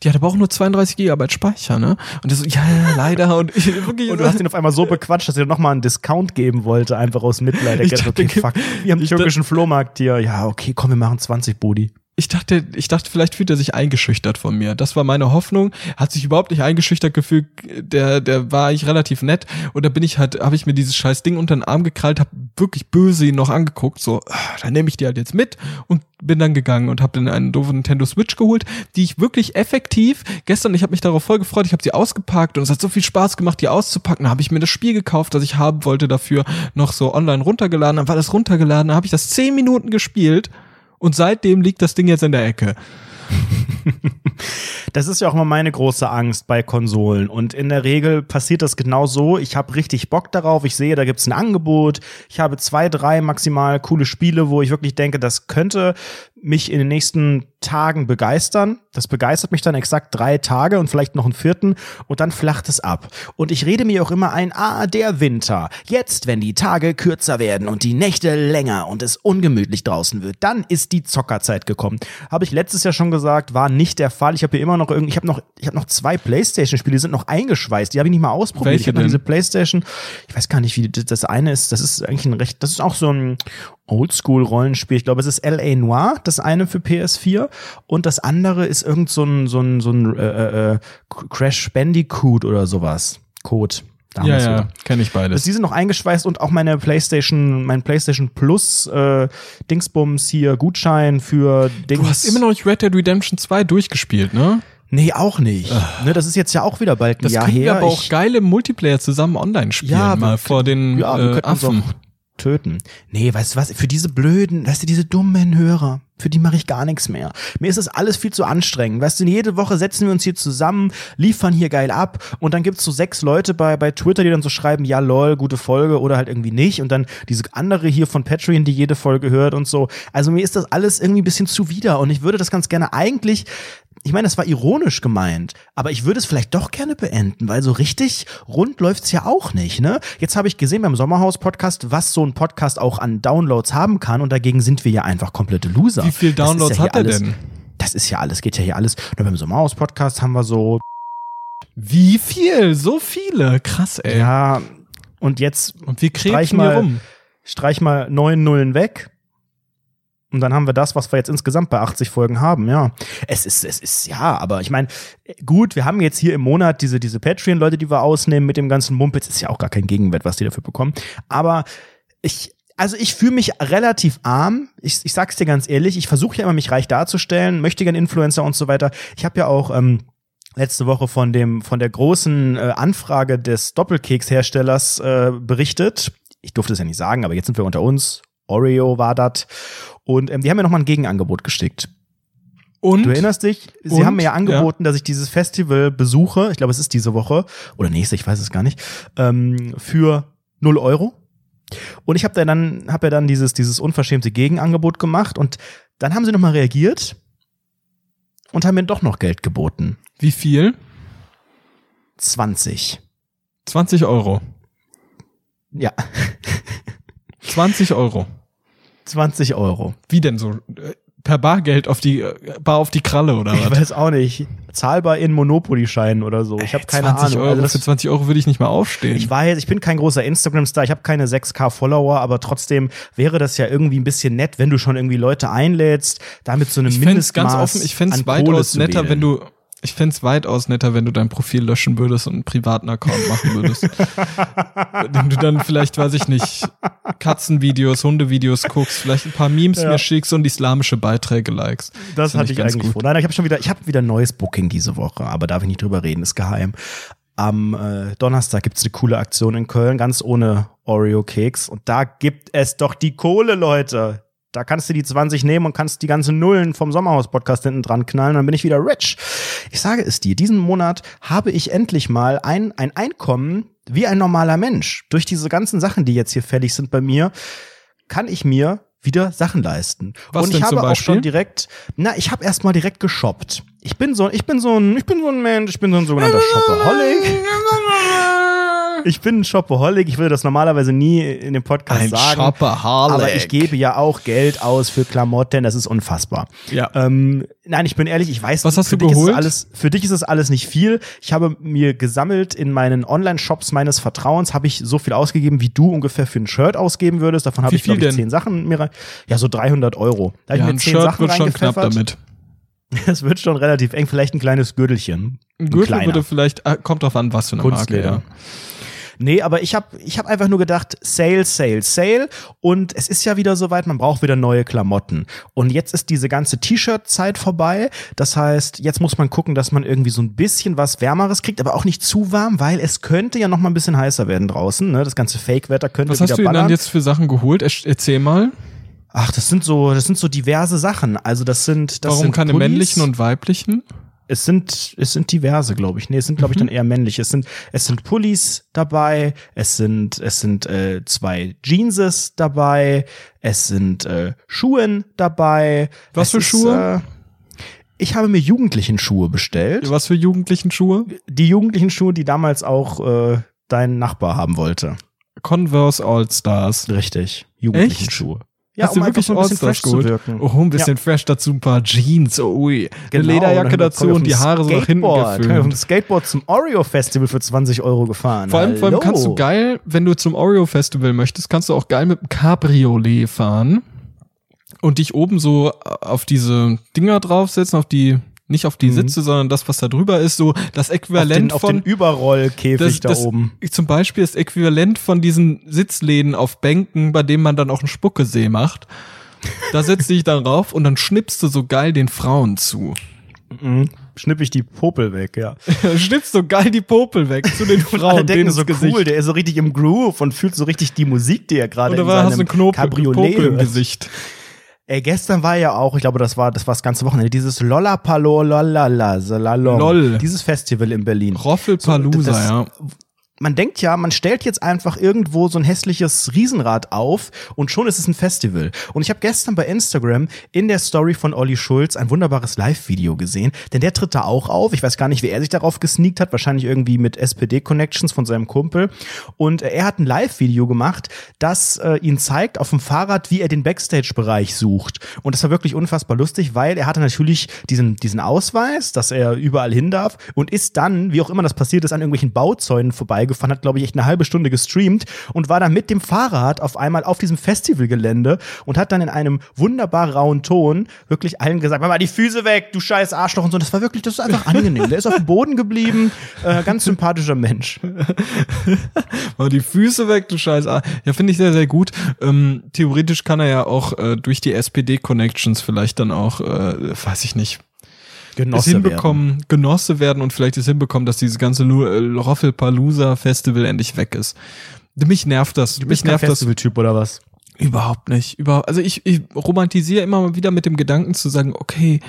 die hat aber auch nur 32 Gigabyte Speicher, ne? Und der so, ja, ja, leider. Und ich wirklich und du hast ihn auf einmal so bequatscht, dass er dir nochmal einen Discount geben wollte, einfach aus Mitleid. Er Ich dachte, okay, fuck, wir haben türkischen Flohmarkt hier. Ja, okay, komm, wir machen 20 Budi. Ich dachte, ich dachte, vielleicht fühlt er sich eingeschüchtert von mir. Das war meine Hoffnung. Hat sich überhaupt nicht eingeschüchtert gefühlt. Der, der war eigentlich relativ nett. Und da bin ich halt, habe ich mir dieses scheiß Ding unter den Arm gekrallt, habe wirklich böse ihn noch angeguckt. So, ah, dann nehme ich die halt jetzt mit und bin dann gegangen und habe dann einen doofen Nintendo Switch geholt, die ich wirklich effektiv gestern, ich habe mich darauf voll gefreut, ich habe sie ausgepackt und es hat so viel Spaß gemacht, die auszupacken. Habe ich mir das Spiel gekauft, das ich haben wollte dafür, noch so online runtergeladen. Dann war das runtergeladen, dann habe ich das zehn Minuten gespielt und seitdem liegt das Ding jetzt in der Ecke. Das ist ja auch immer meine große Angst bei Konsolen. Und in der Regel passiert das genau so. Ich habe richtig Bock darauf. Ich sehe, da gibt's ein Angebot. Ich habe zwei, drei maximal coole Spiele, wo ich wirklich denke, das könnte mich in den nächsten Tagen begeistern. Das begeistert mich dann exakt drei Tage und vielleicht noch einen vierten und dann flacht es ab. Und ich rede mir auch immer ein, ah, der Winter. Jetzt, wenn die Tage kürzer werden und die Nächte länger und es ungemütlich draußen wird, dann ist die Zockerzeit gekommen. Habe ich letztes Jahr schon gesagt, war nicht der Fall. Ich habe hier immer noch irgendwie, ich habe noch, ich habe noch zwei Playstation-Spiele, die sind noch eingeschweißt. Die habe ich nicht mal ausprobiert. Welche ich habe diese Playstation. Ich weiß gar nicht, wie das eine ist. Das ist eigentlich ein recht, das ist auch so ein Oldschool-Rollenspiel. Ich glaube, es ist L.A. Noir, das eine für PS4 und das andere ist irgend so ein, so ein, so ein äh, äh, Crash Bandicoot oder sowas. Code. Ja, damals ja, wieder. kenne ich Also beides. die sind noch eingeschweißt und auch meine PlayStation, mein PlayStation Plus äh, Dingsbums hier Gutschein für Dings. Du hast immer noch nicht Red Dead Redemption 2 durchgespielt, ne? Nee, auch nicht. Ne, das ist jetzt ja auch wieder bald ein Das Jahr können wir her. aber auch Ich- geil im Multiplayer zusammen online spielen, Ja, mal wir- vor den ja, wir äh, Affen. auch töten. Nee, weißt du was? Für diese blöden, weißt du, diese dummen Hörer, für die mache ich gar nichts mehr. Mir ist das alles viel zu anstrengend. Weißt du, jede Woche setzen wir uns hier zusammen, liefern hier geil ab und dann gibt's so sechs Leute bei, bei Twitter, die dann so schreiben, ja lol, gute Folge oder halt irgendwie nicht und dann diese andere hier von Patreon, die jede Folge hört und so. Also mir ist das alles irgendwie ein bisschen zuwider und ich würde das ganz gerne eigentlich ich meine, das war ironisch gemeint, aber ich würde es vielleicht doch gerne beenden, weil so richtig rund läuft's ja auch nicht, ne? Jetzt habe ich gesehen beim Sommerhaus-Podcast, was so ein Podcast auch an Downloads haben kann und dagegen sind wir ja einfach komplette Loser. Wie viel Downloads ja hat er alles, denn? Das ist ja alles, geht ja hier alles. Nur beim Sommerhaus-Podcast haben wir so, Wie viel? So viele. Krass, ey. ja, und jetzt Und wir Streich mal- rum. streich mal neun Nullen weg. Und dann haben wir das, was wir jetzt insgesamt bei 80 Folgen haben, ja. Es ist, es ist, ja, aber ich meine, gut, wir haben jetzt hier im Monat diese, diese Patreon-Leute, die wir ausnehmen mit dem ganzen Mumpitz. Ist ja auch gar kein Gegenwert, was die dafür bekommen. Aber ich, also ich fühle mich relativ arm. Ich, ich sag's dir ganz ehrlich, ich versuche ja immer, mich reich darzustellen, möchte gern Influencer und so weiter. Ich habe ja auch, ähm, letzte Woche von dem von der großen äh, Anfrage des Doppelkeksherstellers äh, berichtet. Ich durfte es ja nicht sagen, aber jetzt sind wir unter uns. Oreo war das. Und ähm, die haben mir nochmal ein Gegenangebot geschickt. Und Du erinnerst dich? Sie Und? haben mir ja angeboten, dass ich dieses Festival besuche. Ich glaube, es ist diese Woche oder nächste, ich weiß es gar nicht. Ähm, für 0 Euro. Und ich habe dann, hab ja dann dieses, dieses unverschämte Gegenangebot gemacht und dann haben sie nochmal reagiert und haben mir doch noch Geld geboten. wie viel? 20. 20 Euro. Ja, 20 Euro. 20 Euro. Wie denn so? Per Bargeld auf die äh, Bar auf die Kralle oder Ich was? weiß auch nicht. Zahlbar in Monopoly-Scheinen oder so. Ich habe keine 20 Ahnung. Euro, Also das, für 20 Euro würde ich nicht mal aufstehen. ich weiß, ich bin kein großer Instagram-Star, ich habe keine 6K-Follower, aber trotzdem wäre das ja irgendwie ein bisschen nett, wenn du schon irgendwie Leute einlädst, damit so eine ich Mindestmaß ganz offen, ich fände es weitaus netter, wenn du ich fände es weitaus netter, wenn du dein Profil löschen würdest und einen privaten Account machen würdest. den du dann vielleicht, weiß ich nicht, Katzenvideos, Hundevideos guckst, vielleicht ein paar Memes Ja. mir schickst und islamische Beiträge likest. Das Find hatte ich ganz eigentlich vor. Nein, ich habe schon wieder, ich habe wieder ein neues Booking diese Woche, aber darf ich nicht drüber reden, ist geheim. Am äh, Donnerstag gibt's eine coole Aktion in Köln, ganz ohne Oreo-Keks. Und da gibt es doch die Kohle, Leute. Da kannst du die 20 nehmen und kannst die ganzen Nullen vom Sommerhaus-Podcast hinten dran knallen, dann bin ich wieder rich. Ich sage es dir, diesen Monat habe ich endlich mal ein, ein Einkommen wie ein normaler Mensch. Durch diese ganzen Sachen, die jetzt hier fällig sind bei mir, kann ich mir wieder Sachen leisten. Was und ich habe zum auch schon direkt, na, ich habe erstmal direkt geshoppt. Ich bin so, ich bin so ein, ich bin so ein Mensch, ich bin so ein sogenannter Shopaholic. Ich bin ein Shopaholic. Ich würde das normalerweise nie in dem Podcast Ein sagen. Shopaholic. Aber ich gebe ja auch Geld aus für Klamotten. Das ist unfassbar. Ja. Ähm, nein, ich bin ehrlich, ich weiß, Was hast für du geholt? es alles, für dich ist es alles nicht viel. Ich habe mir gesammelt in meinen Online-Shops meines Vertrauens, habe ich so viel ausgegeben, wie du ungefähr für ein Shirt ausgeben würdest. Davon habe ich, glaube ich, zehn Sachen mir rein. Ja, so 300 Euro. Da ja, ich ein mir zehn Shirt Sachen wird schon knapp damit. Das wird schon relativ eng. Vielleicht ein kleines Gürtelchen. Ein Gürtel würde vielleicht, ah, kommt drauf an, was für eine Marke, Kunstleder. ja. Nee, aber ich habe ich hab einfach nur gedacht, Sale, Sale, Sale. Und es ist ja wieder soweit, man braucht wieder neue Klamotten. Und jetzt ist diese ganze T-Shirt-Zeit vorbei. Das heißt, jetzt muss man gucken, dass man irgendwie so ein bisschen was Wärmeres kriegt, aber auch nicht zu warm, weil es könnte ja noch mal ein bisschen heißer werden draußen. Ne? Das ganze Fake-Wetter könnte Was wieder hast du denn dann jetzt für Sachen geholt? Erz- Erzähl mal. Ach, das sind so, das sind so diverse Sachen. Also das sind, das Warum sind keine Pullis. männlichen und weiblichen? Es sind, es sind diverse, glaube ich. Nee, es sind, glaube ich, Mhm. dann eher männliche. Es sind, es sind Pullis dabei, es sind, es sind äh, zwei Jeanses dabei, es sind äh, Schuhen dabei. Was es für ist, Schuhe? Äh, ich habe mir jugendlichen Schuhe bestellt. Was für jugendlichen Schuhe? Die jugendlichen Schuhe, die damals auch äh, dein Nachbar haben wollte. Converse All Stars. Richtig. Jugendlichen Echt? Schuhe. Ja, Hast du um einfach wirklich ein bisschen fresh zu geholt? wirken. Oh, ein bisschen fresh dazu, ein paar Jeans, oh, ui. Eine Genau, Lederjacke dann dazu und die Haare so nach hinten Skateboard. Dem geföhnt. Skateboard zum Oreo-Festival für 20 Euro gefahren. Vor allem, vor allem kannst du geil, wenn du zum Oreo Festival möchtest, kannst du auch geil mit dem Cabriolet fahren und dich oben so auf diese Dinger draufsetzen, auf die, nicht auf die Mhm. Sitze, sondern das, was da drüber ist, so das auf den, Äquivalent auf von den Überrollkäfig das, da das, oben. Zum Beispiel das Äquivalent von diesen Sitzläden auf Bänken, bei denen man dann auch einen Spuckesee macht. Da setzt dich dann rauf und dann schnippst du so geil den Frauen zu. Mhm. Schnipp ich die Popel weg, ja. schnippst so geil die Popel weg zu den Und alle Frauen, denken so Gesicht. cool, der ist so richtig im Groove und fühlt so richtig die Musik, die er gerade in war, hast du seinem einen Knopel, Cabriolet Popel im. Gesicht. Ey, gestern war ja auch, ich glaube, das war das war das ganze Wochenende, dieses Lollapalo Lollala, Salalom. Lol. Dieses Festival in Berlin. Roffelpalooza, das- ja. Man denkt ja, man stellt jetzt einfach irgendwo so ein hässliches Riesenrad auf und schon ist es ein Festival. Und ich habe gestern bei Instagram in der Story von Olli Schulz ein wunderbares Live-Video gesehen, denn der tritt da auch auf. Ich weiß gar nicht, wie er sich darauf gesneakt hat, wahrscheinlich irgendwie mit SPD-Connections von seinem Kumpel. Und äh, er hat ein Live-Video gemacht, das äh, ihn zeigt auf dem Fahrrad, wie er den Backstage-Bereich sucht. Und das war wirklich unfassbar lustig, weil er hatte natürlich diesen, diesen Ausweis, dass er überall hin darf und ist dann, wie auch immer das passiert ist, an irgendwelchen Bauzäunen vorbeigefahren, hat, glaube ich, echt eine halbe Stunde gestreamt und war dann mit dem Fahrrad auf einmal auf diesem Festivalgelände und hat dann in einem wunderbar rauen Ton wirklich allen gesagt, mach mal die Füße weg, du scheiß Arschloch und so. Das war wirklich, das ist einfach angenehm. Der ist auf dem Boden geblieben, äh, ganz sympathischer Mensch. Aber die Füße weg, du Scheiß. Ah, Ja, finde ich sehr, sehr gut. Ähm, theoretisch kann er ja auch äh, durch die SPD-Connections vielleicht dann auch, äh, weiß ich nicht, es Genosse hinbekommen, Genosse werden und vielleicht es hinbekommen, dass dieses ganze äh, Roffelpalooza-Festival endlich weg ist. Mich nervt das. Du Mich bist kein nervt das Festivaltyp oder was? überhaupt nicht. Über, also ich, ich romantisiere immer mal wieder mit dem Gedanken zu sagen, okay,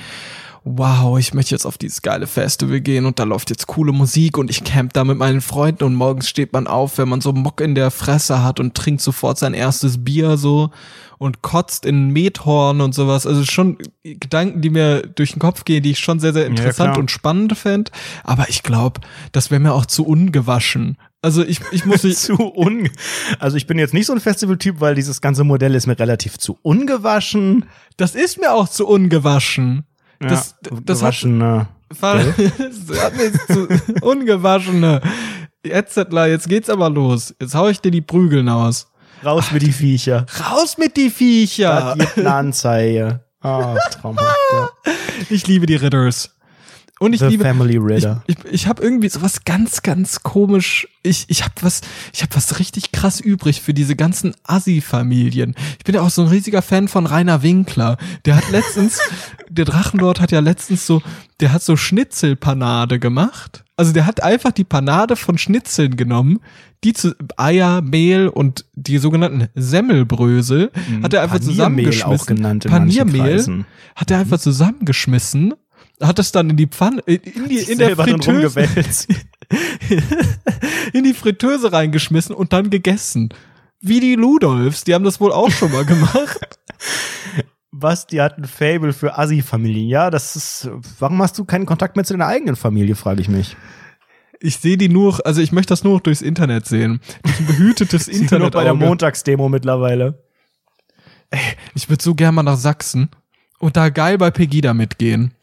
wow, ich möchte jetzt auf dieses geile Festival gehen und da läuft jetzt coole Musik und ich camp da mit meinen Freunden und morgens steht man auf, wenn man so Mock in der Fresse hat und trinkt sofort sein erstes Bier so und kotzt in Methorn und sowas. Also schon Gedanken, die mir durch den Kopf gehen, die ich schon sehr, sehr interessant klar. und spannend fänd. Aber ich glaube, das wäre mir auch zu ungewaschen. Also ich, ich muss nicht, zu un also ich bin jetzt nicht so ein Festivaltyp, weil dieses ganze Modell ist mir relativ zu ungewaschen. das ist mir auch zu ungewaschen. Das, ja, das hat, gewaschen, das hat mir zu ungewaschene. Jetzt, jetzt geht's aber los. Jetzt hau ich dir die Prügeln aus. raus mit die Viecher. Raus mit die Viecher! Das gibt eine Anzeige. Ah, traumhaft. Ja. Ich liebe die Ritters. Und ich The liebe Family ich, Ritter. ich, ich habe irgendwie sowas ganz ganz komisch. Ich ich habe was ich habe was richtig krass übrig für diese ganzen Assi-Familien. Ich bin ja auch so ein riesiger Fan von Rainer Winkler. Der hat letztens der Drachenlord hat ja letztens so der hat so Schnitzelpanade gemacht. Also der hat einfach die Panade von Schnitzeln genommen, die zu Eier, Mehl und die sogenannten Semmelbrösel hat er einfach Paniermehl zusammengeschmissen. auch genannt Paniermehl hat er einfach zusammengeschmissen, hat es dann in die Pfanne, in, die, in der Fritteuse, in die Fritteuse reingeschmissen und dann gegessen. Wie die Ludolfs, die haben das wohl auch schon mal gemacht. Basti hat ein Fable für Assi-Familien. Ja, das ist. Warum hast du keinen Kontakt mehr zu deiner eigenen Familie, frage ich mich. Ich sehe die nur, also ich möchte das nur durchs Internet sehen. Durch ein behütetes Die Internet. bei der Montagsdemo mittlerweile. Ich würde so gerne mal nach Sachsen und da geil bei Pegida mitgehen.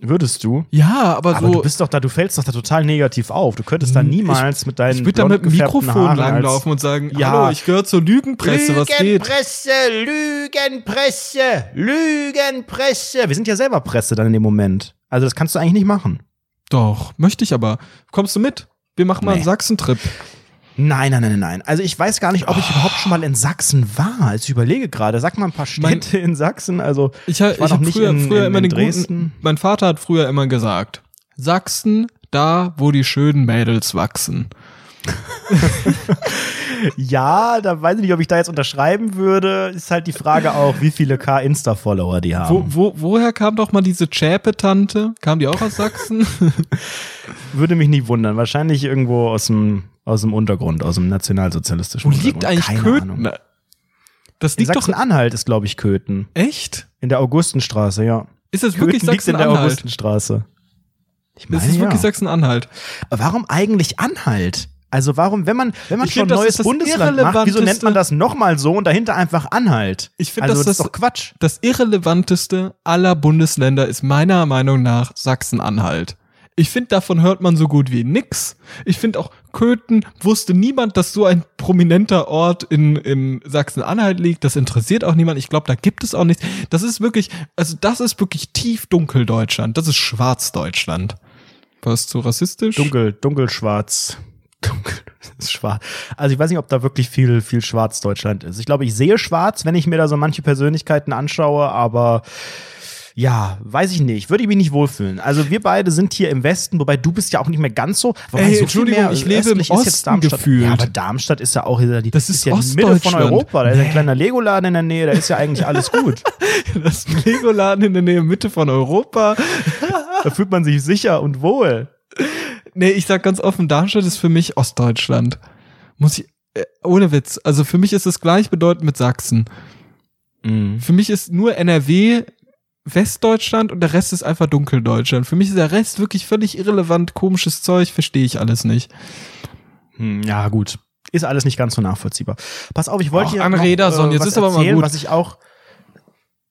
Würdest du? Ja, aber, Aber so. du bist doch da, du fällst doch da total negativ auf. Du könntest da Ich- niemals mit deinen ich würde da mit dem Mikrofon Haaren langlaufen und sagen, Ja. hallo, ich gehöre zur Lügenpresse, was geht? Lügenpresse, Lügenpresse, Lügenpresse. Wir sind ja selber Presse dann in dem Moment. Also das kannst du eigentlich nicht machen. Doch, möchte ich aber. Kommst du mit? Wir machen mal Nee. einen Sachsentrip. Nein, nein, nein, nein, nein. Also ich weiß gar nicht, ob ich überhaupt schon mal in Sachsen war. Also ich überlege gerade. Sag mal ein paar Mein- Städte in Sachsen. Also Ich, ha- Ich war ich noch habe nicht früher, in- früher in- immer in den Dresden. guten. Mein Vater hat früher immer gesagt: Sachsen, da, wo die schönen Mädels wachsen. ja, da weiß ich nicht, ob ich da jetzt unterschreiben würde. Ist halt die Frage auch, wie viele K Insta-Follower die haben. Wo, wo, woher kam doch mal diese Chäpe-Tante? Kam die auch aus Sachsen? Würde mich nicht wundern. Wahrscheinlich irgendwo aus dem, aus dem Untergrund, aus dem nationalsozialistischen Wo liegt eigentlich Keine Köthen? Ahnung. Das In liegt doch. Sachsen-Anhalt ist, glaube ich, Köthen. Echt? In der Augustenstraße, ja. Ist das wirklich Köthen liegt in der Sachsen-Anhalt? Augustenstraße. Ich Das ist wirklich Sachsen-Anhalt. Warum eigentlich Anhalt? Also warum, wenn man, wenn man Ich schon find, ein das neues ist das Bundesland macht, wieso nennt man das nochmal so und dahinter einfach Anhalt? Ich find, also dass das ist das- doch Quatsch. Das irrelevanteste aller Bundesländer ist meiner Meinung nach Sachsen-Anhalt. Ich finde, davon hört man so gut wie nix. Ich finde auch, Köthen wusste niemand, dass so ein prominenter Ort in, in Sachsen-Anhalt liegt. Das interessiert auch niemand. Ich glaube, da gibt es auch nichts. Das ist wirklich, also das ist wirklich tief dunkel Deutschland. Das ist schwarz Deutschland. War das zu rassistisch? Dunkel, dunkelschwarz. Dunkel, ist schwarz. Also ich weiß nicht, ob da wirklich viel, viel schwarz Deutschland ist. Ich glaube, ich sehe schwarz, wenn ich mir da so manche Persönlichkeiten anschaue, aber ja, weiß ich nicht. Würde ich mich nicht wohlfühlen. Also wir beide sind hier im Westen, wobei du bist ja auch nicht mehr ganz so. Wobei Ey, viel Entschuldigung, mehr ich lebe im ist Osten Darmstadt. gefühlt. Ja, aber Darmstadt ist ja auch die, Das ist ja die Mitte von. Europa. Da ist ein kleiner Legoladen in der Nähe, da ist ja eigentlich alles gut. Das ist ein Legoladen in der Nähe Mitte von Europa. Da fühlt man sich sicher und wohl. Nee, ich sag ganz offen, Darmstadt ist für mich Ostdeutschland. Muss ich, äh, ohne Witz. Also für mich ist es gleichbedeutend mit Sachsen. Für mich ist nur NRW Westdeutschland und der Rest ist einfach Dunkeldeutschland. Für mich ist der Rest wirklich völlig irrelevant, komisches Zeug, verstehe ich alles nicht. Hm, Ja, gut. Ist alles nicht ganz so nachvollziehbar. Pass auf, ich wollte Ach, hier Anne noch, Rederson, äh, jetzt was ist aber mal gut. was ich auch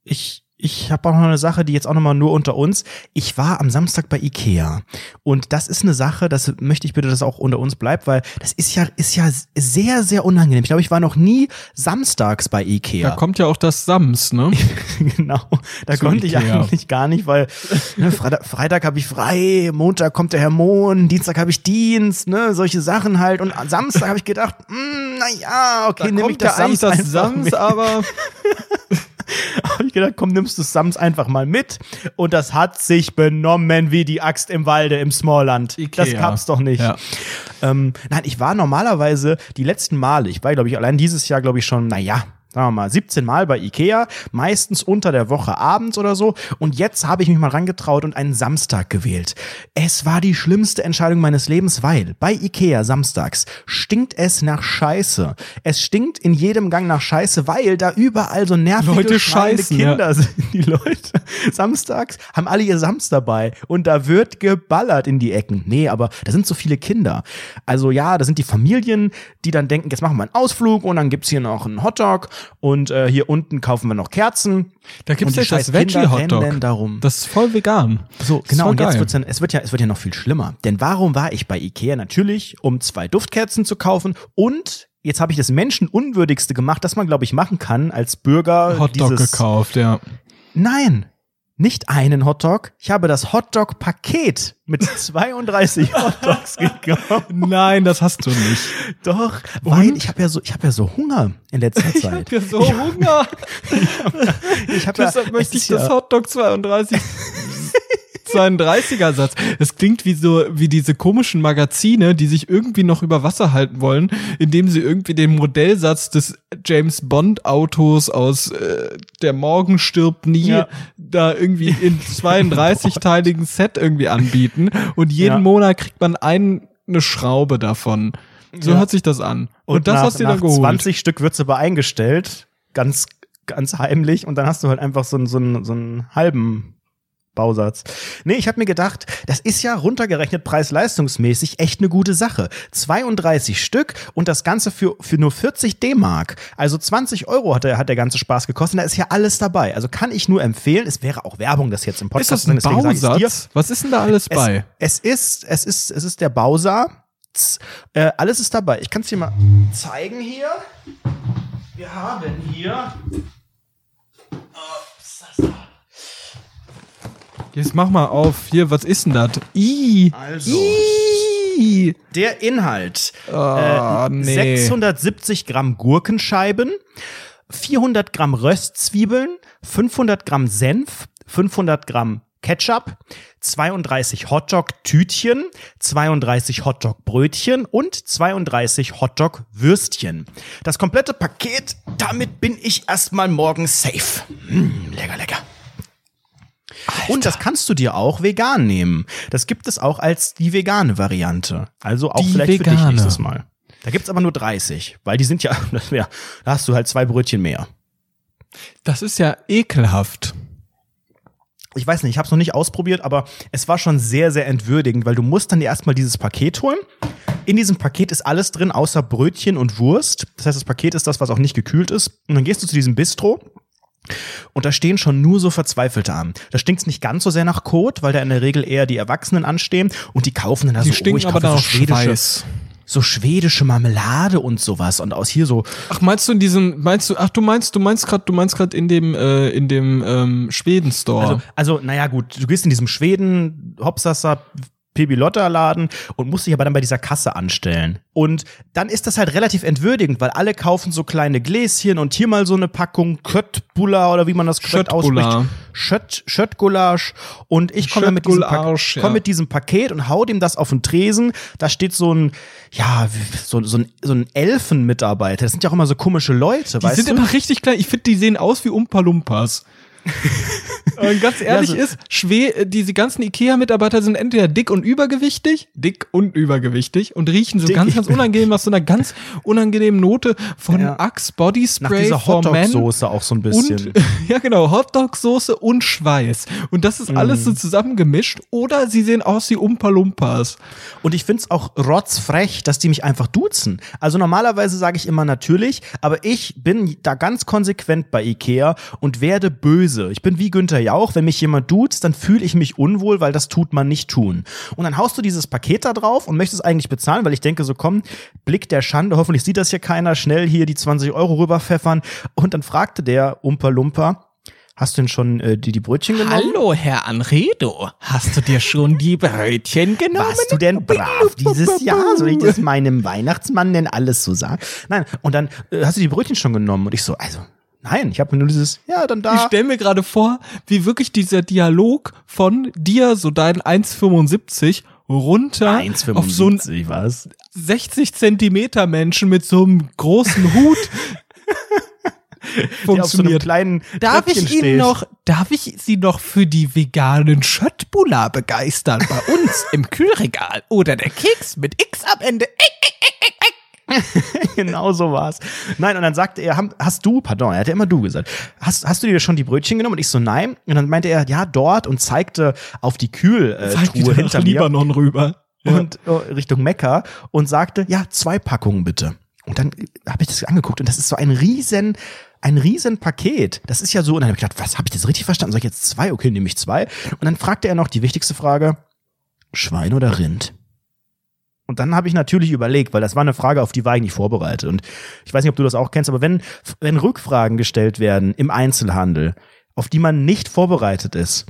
ich ich habe auch noch eine Sache, die jetzt auch noch mal nur unter uns. Ich war am Samstag bei Ikea und das ist eine Sache, das möchte ich bitte, dass auch unter uns bleibt, weil das ist ja ist ja sehr sehr unangenehm. Ich glaube, ich war noch nie samstags bei Ikea. Da kommt ja auch das Sams, ne? genau. Da Zu konnte ich Ikea. eigentlich gar nicht, weil ne, Freitag, Freitag habe ich frei, Montag kommt der Herr Mohn, Dienstag habe ich Dienst, ne, solche Sachen halt. Und am Samstag habe ich gedacht, hm, na ja, okay, Da nehme ich das eigentlich Sams das Sams, aber Habe ich gedacht, komm, nimmst du Sams einfach mal mit. Und das hat sich benommen wie die Axt im Walde im Smallland. Ikea. Das gab's doch nicht. Ja. Ähm, nein, ich war normalerweise die letzten Male, ich war, glaube ich, allein dieses Jahr, glaube ich, schon, naja, sagen wir mal, 17 Mal bei Ikea, meistens unter der Woche abends oder so. Und jetzt habe ich mich mal rangetraut und einen Samstag gewählt. Es war die schlimmste Entscheidung meines Lebens, weil bei Ikea samstags stinkt es nach Scheiße. Es stinkt in jedem Gang nach Scheiße, weil da überall so nervige Leute scheißen, Kinder ja. sind. Die Leute samstags haben alle ihr Sams dabei und da wird geballert in die Ecken. Nee, aber da sind so viele Kinder. Also ja, da sind die Familien, die dann denken, jetzt machen wir einen Ausflug und dann gibt's hier noch einen Hotdog und äh, hier unten kaufen wir noch Kerzen. Da gibt's jetzt das Veggie-Hotdog. rennen darum. Das ist voll vegan. So, genau. Und jetzt wird's dann, es wird ja, es wird ja noch viel schlimmer. Denn warum war ich bei Ikea? Natürlich, um zwei Duftkerzen zu kaufen und jetzt habe ich das Menschenunwürdigste gemacht, das man, glaube ich, machen kann als Bürger. Hotdog gekauft, ja. Nein, nicht einen Hotdog. Ich habe das Hotdog-Paket mit 32 Hotdogs gekauft. Nein, das hast du nicht. Doch, weil ich habe ja so, ich habe ja so Hunger in letzter Ich Zeit. hab ja so Hunger. Ich habe ja, Deshalb möchte es ich das ja, Hotdog 32 32er Satz. Es klingt wie so wie diese komischen Magazine, die sich irgendwie noch über Wasser halten wollen, indem sie irgendwie den Modellsatz des James Bond Autos aus äh, Der Morgen stirbt nie Ja. da irgendwie in 32-teiligen Set irgendwie anbieten und jeden Ja. Monat kriegt man ein, eine Schraube davon. So Ja. hört sich das an. Und, das nach, hast du dann geholt. 20 Stück wird's aber eingestellt, ganz, ganz heimlich, und dann hast du halt einfach so einen, so einen, so einen halben Bausatz. Nee, ich habe mir gedacht, das ist ja runtergerechnet preis-leistungsmäßig echt eine gute Sache. 32 Stück und das Ganze für, für nur 40 D-Mark. Also 20 Euro hat der, hat der ganze Spaß gekostet. Da ist ja alles dabei. Also kann ich nur empfehlen. Es wäre auch Werbung, das jetzt im Podcast ist das ein deswegen ich's dir. Bausatz? Was ist denn da alles bei? Es, es ist, es ist, es ist der Bausa. Äh, alles ist dabei. Ich kann es dir mal zeigen hier. Wir haben hier. Jetzt mach mal auf. Hier, was ist denn das? I. Also. I. Der Inhalt. Ah, äh, nee. 670 Gramm Gurkenscheiben, 400 Gramm Röstzwiebeln, 500 Gramm Senf, 500 Gramm Ketchup, 32 Hotdog-Tütchen, 32 Hotdog-Brötchen und 32 Hotdog-Würstchen. Das komplette Paket, damit bin ich erstmal morgen safe. Mm, lecker, lecker. Und das kannst du dir auch vegan nehmen. Das gibt es auch als die vegane Variante. Also auch Die vielleicht für dich vegane. nächstes Mal. Da gibt's aber nur 30, weil die sind ja, das wär, da hast du halt zwei Brötchen mehr. Das ist ja ekelhaft. Ich weiß nicht, ich habe es noch nicht ausprobiert, aber es war schon sehr, sehr entwürdigend, weil du musst dann dir erstmal dieses Paket holen. In diesem Paket ist alles drin, außer Brötchen und Wurst. Das heißt, das Paket ist das, was auch nicht gekühlt ist. Und dann gehst du zu diesem Bistro und da stehen schon nur so Verzweifelte an. Da stinkt's nicht ganz so sehr nach Kot, weil da in der Regel eher die Erwachsenen anstehen und die kaufen dann da Die so, oh, stinken ich aber dann so schwedische, Schweiß. so schwedische Marmelade und sowas und aus hier so Ach, meinst du in diesem, meinst du, ach, du meinst, du meinst gerade, du meinst gerade in dem, äh, in dem ähm, Schweden-Store. Also, also, naja, gut, du gehst in diesem Schweden, Hopsasa, Pibilotta-Laden und musst dich aber dann bei dieser Kasse anstellen. Und dann ist das halt relativ entwürdigend, weil alle kaufen so kleine Gläschen und hier mal so eine Packung Köttbullar oder wie man das korrekt ausspricht. Schött, Schöttgulasch. Und ich komme mit diesem, komm mit diesem Paket und hau dem das auf den Tresen. Da steht so ein, ja, so, so ein, so ein Elfenmitarbeiter. Das sind ja auch immer so komische Leute, die weißt sind du? immer richtig klein. Ich finde, die sehen aus wie Umpa Lumpas. Und ganz ehrlich so- ist, schwer, äh, diese ganzen Ikea-Mitarbeiter sind entweder dick und übergewichtig, dick und übergewichtig und riechen so Dick- ganz, ganz unangenehm nach so einer ganz unangenehmen Note von Ja. Axe Body Nach Spray dieser for Men Hotdog-Soße auch so ein bisschen. und ja genau Hotdog-Soße und Schweiß und das ist alles Mhm. so zusammengemischt oder sie sehen aus wie Umpa Lumpas. Und ich find's auch rotzfrech, dass die mich einfach duzen. Also normalerweise sage ich immer natürlich, aber ich bin da ganz konsequent bei Ikea und werde böse. Ich bin wie Günther Jauch, wenn mich jemand duzt, dann fühle ich mich unwohl, weil das tut man nicht tun. Und dann haust du dieses Paket da drauf und möchtest eigentlich bezahlen, weil ich denke so, komm, Blick der Schande, hoffentlich sieht das hier keiner, schnell hier die 20 Euro rüberpfeffern. Und dann fragte der Umpa Lumpa, hast du denn schon äh, die, die Brötchen genommen? Hallo Herr Anredo, hast du dir schon die Brötchen genommen? Warst du denn brav dieses Jahr? Soll ich das meinem Weihnachtsmann denn alles so sagen? Nein, und dann äh, hast du die Brötchen schon genommen und ich so, also, nein, ich habe nur dieses, ja, dann Ich da. stell mir gerade vor, wie wirklich dieser Dialog von dir, so dein 1,75 runter auf so einen 1,75 was? 60 Zentimeter Menschen mit so einem großen Hut. so funktioniert. kleinen Darf Tröpfchen ich Ihnen steht. noch, darf ich Sie noch für die veganen Schöttbula begeistern bei uns im Kühlregal oder der Keks mit X am Ende? genau so war's. Nein, und dann sagte er, hast du, pardon, er hat ja immer du gesagt, hast, hast du dir schon die Brötchen genommen? Und ich so, nein. Und dann meinte er, ja, dort und zeigte auf die Kühltruhe wieder hinter mir Libanon rüber. und äh, Richtung Mekka und sagte, ja, zwei Packungen bitte. Und dann habe ich das angeguckt und das ist so ein riesen, ein riesen Paket. Das ist ja so, und dann habe ich gedacht, was, habe ich das richtig verstanden? Soll ich jetzt zwei? Okay, nehme ich zwei. Und dann fragte er noch die wichtigste Frage, Schwein oder Rind? Und dann habe ich natürlich überlegt, weil das war eine Frage, auf die war ich nicht vorbereitet. Und ich weiß nicht, ob du das auch kennst, aber wenn, wenn Rückfragen gestellt werden im Einzelhandel, auf die man nicht vorbereitet ist,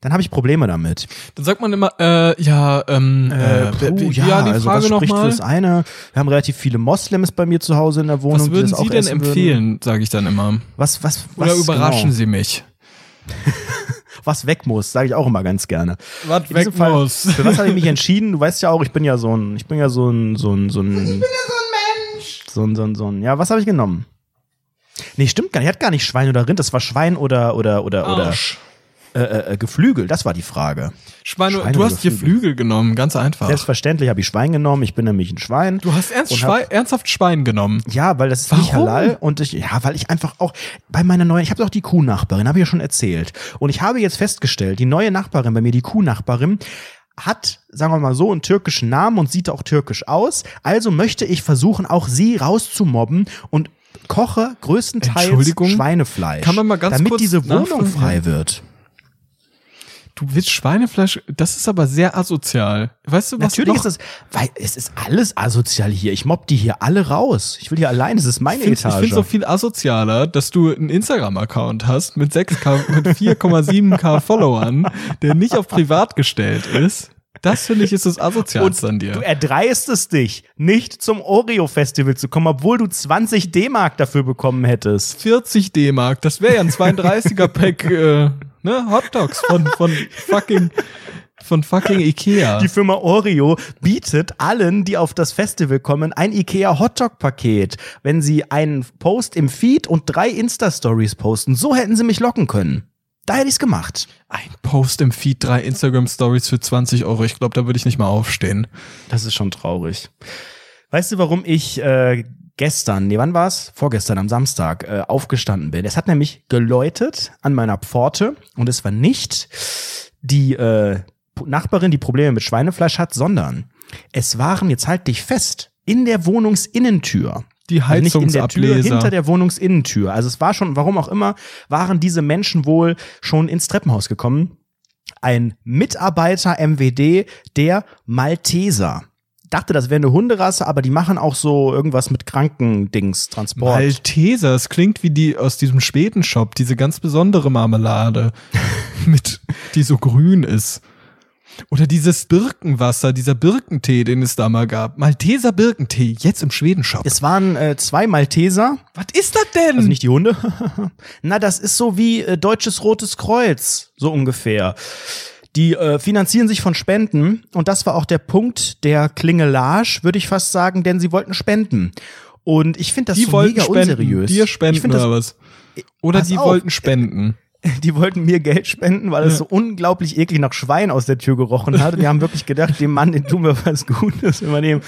dann habe ich Probleme damit. Dann sagt man immer, äh, ja, ähm, äh, Äh, puh, ja, ja, die also Frage was spricht für nochmal. das eine? Wir haben relativ viele Moslems bei mir zu Hause in der Wohnung. Was würden Sie denn empfehlen, sage ich dann immer. Was, was, was, Oder überraschen genau, Sie mich. was weg muss, sage ich auch immer ganz gerne. Was In diesem Fall, Für was habe ich mich entschieden? Du weißt ja auch, ich bin ja so ein, ich bin ja so ein, so ein, so ein. Ich bin ja so ein Mensch. So ein, so ein, so ein. Ja, was habe ich genommen? Nee, stimmt gar nicht. Er hat gar nicht Schwein oder Rind. Das war Schwein oder oder oder Arsch. oder äh, äh, äh, Geflügel. Das war die Frage. Schweine, Schweine du hast Geflügel? Flügel genommen, ganz einfach. Selbstverständlich habe ich Schwein genommen. Ich bin nämlich ein Schwein. du hast ernst Schwein, ernsthaft Schwein genommen. Ja, weil das ist nicht Warum? halal und ich, ja, weil ich einfach auch bei meiner neuen, ich habe doch die Kuhnachbarin, habe ich ja schon erzählt. Und ich habe jetzt festgestellt, die neue Nachbarin bei mir, die Kuhnachbarin, hat, sagen wir mal so, einen türkischen Namen und sieht auch türkisch aus. Also möchte ich versuchen, auch sie rauszumobben und koche größtenteils? Schweinefleisch. Kann man mal ganz damit kurz diese Wohnung frei wird. Du willst Schweinefleisch, das ist aber sehr asozial. Weißt du, was Natürlich noch? ist das, weil es ist alles asozial hier. Ich mobb die hier alle raus. Ich will hier allein, es ist meine Ich finde ich Etage. find's auch viel asozialer, dass du einen Instagram-Account hast mit 6K, mit 4,7K Followern, der nicht auf privat gestellt ist. Das finde ich ist das asozialste an Du dir. erdreistest dich, nicht zum Oreo-Festival zu kommen, obwohl du 20 D-Mark dafür bekommen hättest. 40 D-Mark, das wäre ja ein 32er-Pack, äh, ne, Hot Dogs von, von fucking, von fucking Ikea. Die Firma Oreo bietet allen, die auf das Festival kommen, ein IKEA Hotdog-Paket, wenn sie einen Post im Feed und drei Insta-Stories posten. So hätten sie mich locken können. Da hätte ich's gemacht. Ein Post im Feed, drei Instagram-Stories für 20 Euro. Ich glaube, da würde ich nicht mal aufstehen. Das ist schon traurig. Weißt du, warum ich äh, gestern, nee, wann war's? Vorgestern am Samstag äh, aufgestanden bin. Es hat nämlich geläutet an meiner Pforte und es war nicht die äh, Nachbarin, die Probleme mit Schweinefleisch hat, sondern es waren, jetzt halt dich fest, in der Wohnungsinnentür. Die Also nicht in der Tür, Heizungsableser. hinter der Wohnungsinnentür. Also es war schon, warum auch immer, waren diese Menschen wohl schon ins Treppenhaus gekommen. Ein Mitarbeiter MWD, der Malteser. Dachte, das wäre eine Hunderasse, aber die machen auch so irgendwas mit Krankendings, Transport. Malteser, es klingt wie die aus diesem späten Shop, diese ganz besondere Marmelade, mit, die so grün ist. Oder dieses Birkenwasser, dieser Birkentee, den es da mal gab. Malteser Birkentee, jetzt im Schweden-Shop. Es waren äh, zwei Malteser, Was ist das denn? also nicht die Hunde. Na, das ist so wie äh, Deutsches Rotes Kreuz, so ungefähr. Die äh, finanzieren sich von Spenden und das war auch der Punkt der Klingelage, würde ich fast sagen, denn sie wollten spenden. Und ich finde das die so wollten mega spenden, unseriös. dir ich spenden finde das oder was? Oder die auf. wollten spenden. die wollten mir Geld spenden, weil es so unglaublich eklig nach Schwein aus der Tür gerochen hat. Und die haben wirklich gedacht, dem Mann, den tun wir was Gutes, wenn wir dem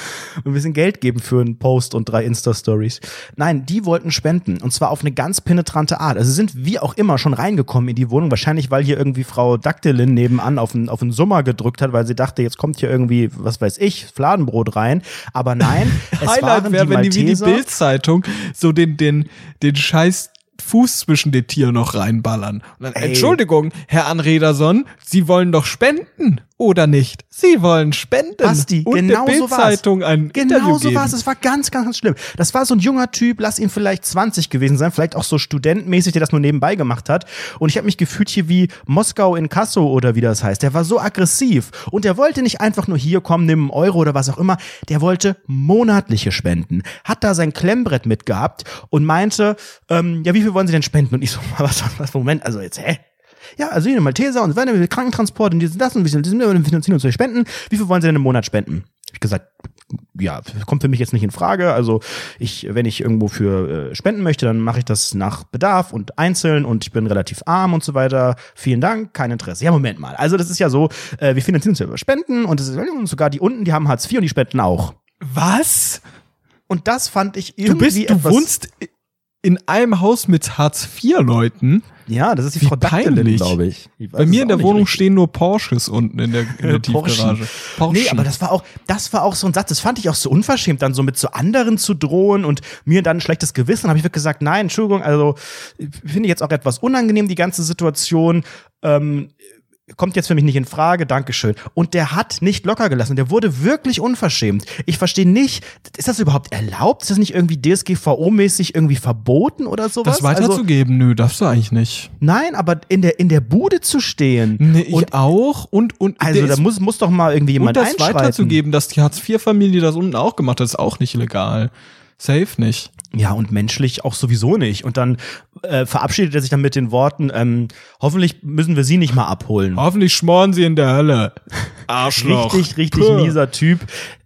ein bisschen Geld geben für einen Post und drei Insta-Stories. Nein, die wollten spenden. Und zwar auf eine ganz penetrante Art. Also sind wie auch immer schon reingekommen in die Wohnung. Wahrscheinlich, weil hier irgendwie Frau Daktelin nebenan auf einen, auf einen Summer gedrückt hat, weil sie dachte, jetzt kommt hier irgendwie, was weiß ich, Fladenbrot rein. Aber nein, es Highlight waren wäre, die wenn die wie die. Bildzeitung so den, den, den scheiß Fuß zwischen den Tieren noch reinballern. Und dann. Entschuldigung, Herr Anrederson, Sie wollen doch spenden, oder nicht? Sie wollen spenden. Basti, und genau der so. Bildzeitung ein Genau Interview so war es. Es war ganz, ganz, ganz schlimm. Das war so ein junger Typ, lass ihn vielleicht 20 gewesen sein, vielleicht auch so studentmäßig, der das nur nebenbei gemacht hat. Und ich habe mich gefühlt hier wie Moskau in Kasso oder wie das heißt. Der war so aggressiv. Und der wollte nicht einfach nur hier kommen, nimm einen Euro oder was auch immer. Der wollte monatliche Spenden. Hat da sein Klemmbrett mitgehabt und meinte, ähm, ja, wie viel wollen Sie denn spenden? Und ich so, was, was, Moment, also jetzt, hä? Ja, also hier Malteser und wenn wir Krankentransport und diesen das und wir finanzieren uns durch Spenden. Wie viel wollen Sie denn im Monat spenden? Hab ich gesagt, ja, kommt für mich jetzt nicht in Frage. Also ich, wenn ich irgendwo für äh, spenden möchte, dann mache ich das nach Bedarf und einzeln und ich bin relativ arm und so weiter. Vielen Dank, kein Interesse. Ja, Moment mal. Also das ist ja so, äh, wir finanzieren uns ja über Spenden und, ist, und sogar die unten, die haben Hartz IV und die spenden auch. Was? Und das fand ich Du irgendwie bist, du etwas, wohnst in einem Haus mit Hartz-IV-Leuten. Ja, das ist die Wie Frau peinlich. glaube ich. ich Bei mir in der Wohnung richtig. stehen nur Porsches unten in der, in der. Tiefgarage. Porsche. Nee, aber das war auch, das war auch so ein Satz, das fand ich auch so unverschämt, dann so mit so anderen zu drohen und mir dann ein schlechtes Gewissen. habe ich wirklich gesagt, nein, Entschuldigung, also finde ich jetzt auch etwas unangenehm, die ganze Situation. Ähm, kommt jetzt für mich nicht in Frage, Dankeschön. Und der hat nicht locker gelassen. Der wurde wirklich unverschämt. Ich verstehe nicht, ist das überhaupt erlaubt? Ist das nicht irgendwie DSGVO-mäßig irgendwie verboten oder sowas? das weiterzugeben, nö, darfst du eigentlich nicht. Also, nein, aber in der, in der Bude zu stehen. Nee, ich und, auch. Und, und, also da ist- muss, muss doch mal irgendwie und jemand das einschreiten. weiterzugeben, dass die Hartz-IV-Familie das unten auch gemacht hat, ist auch nicht legal. Safe nicht. Ja, und menschlich auch sowieso nicht. Und dann äh, verabschiedet er sich dann mit den Worten, ähm, hoffentlich müssen wir sie nicht mal abholen. Hoffentlich schmoren sie in der Hölle. Arschloch. Richtig, richtig Puh. mieser Typ.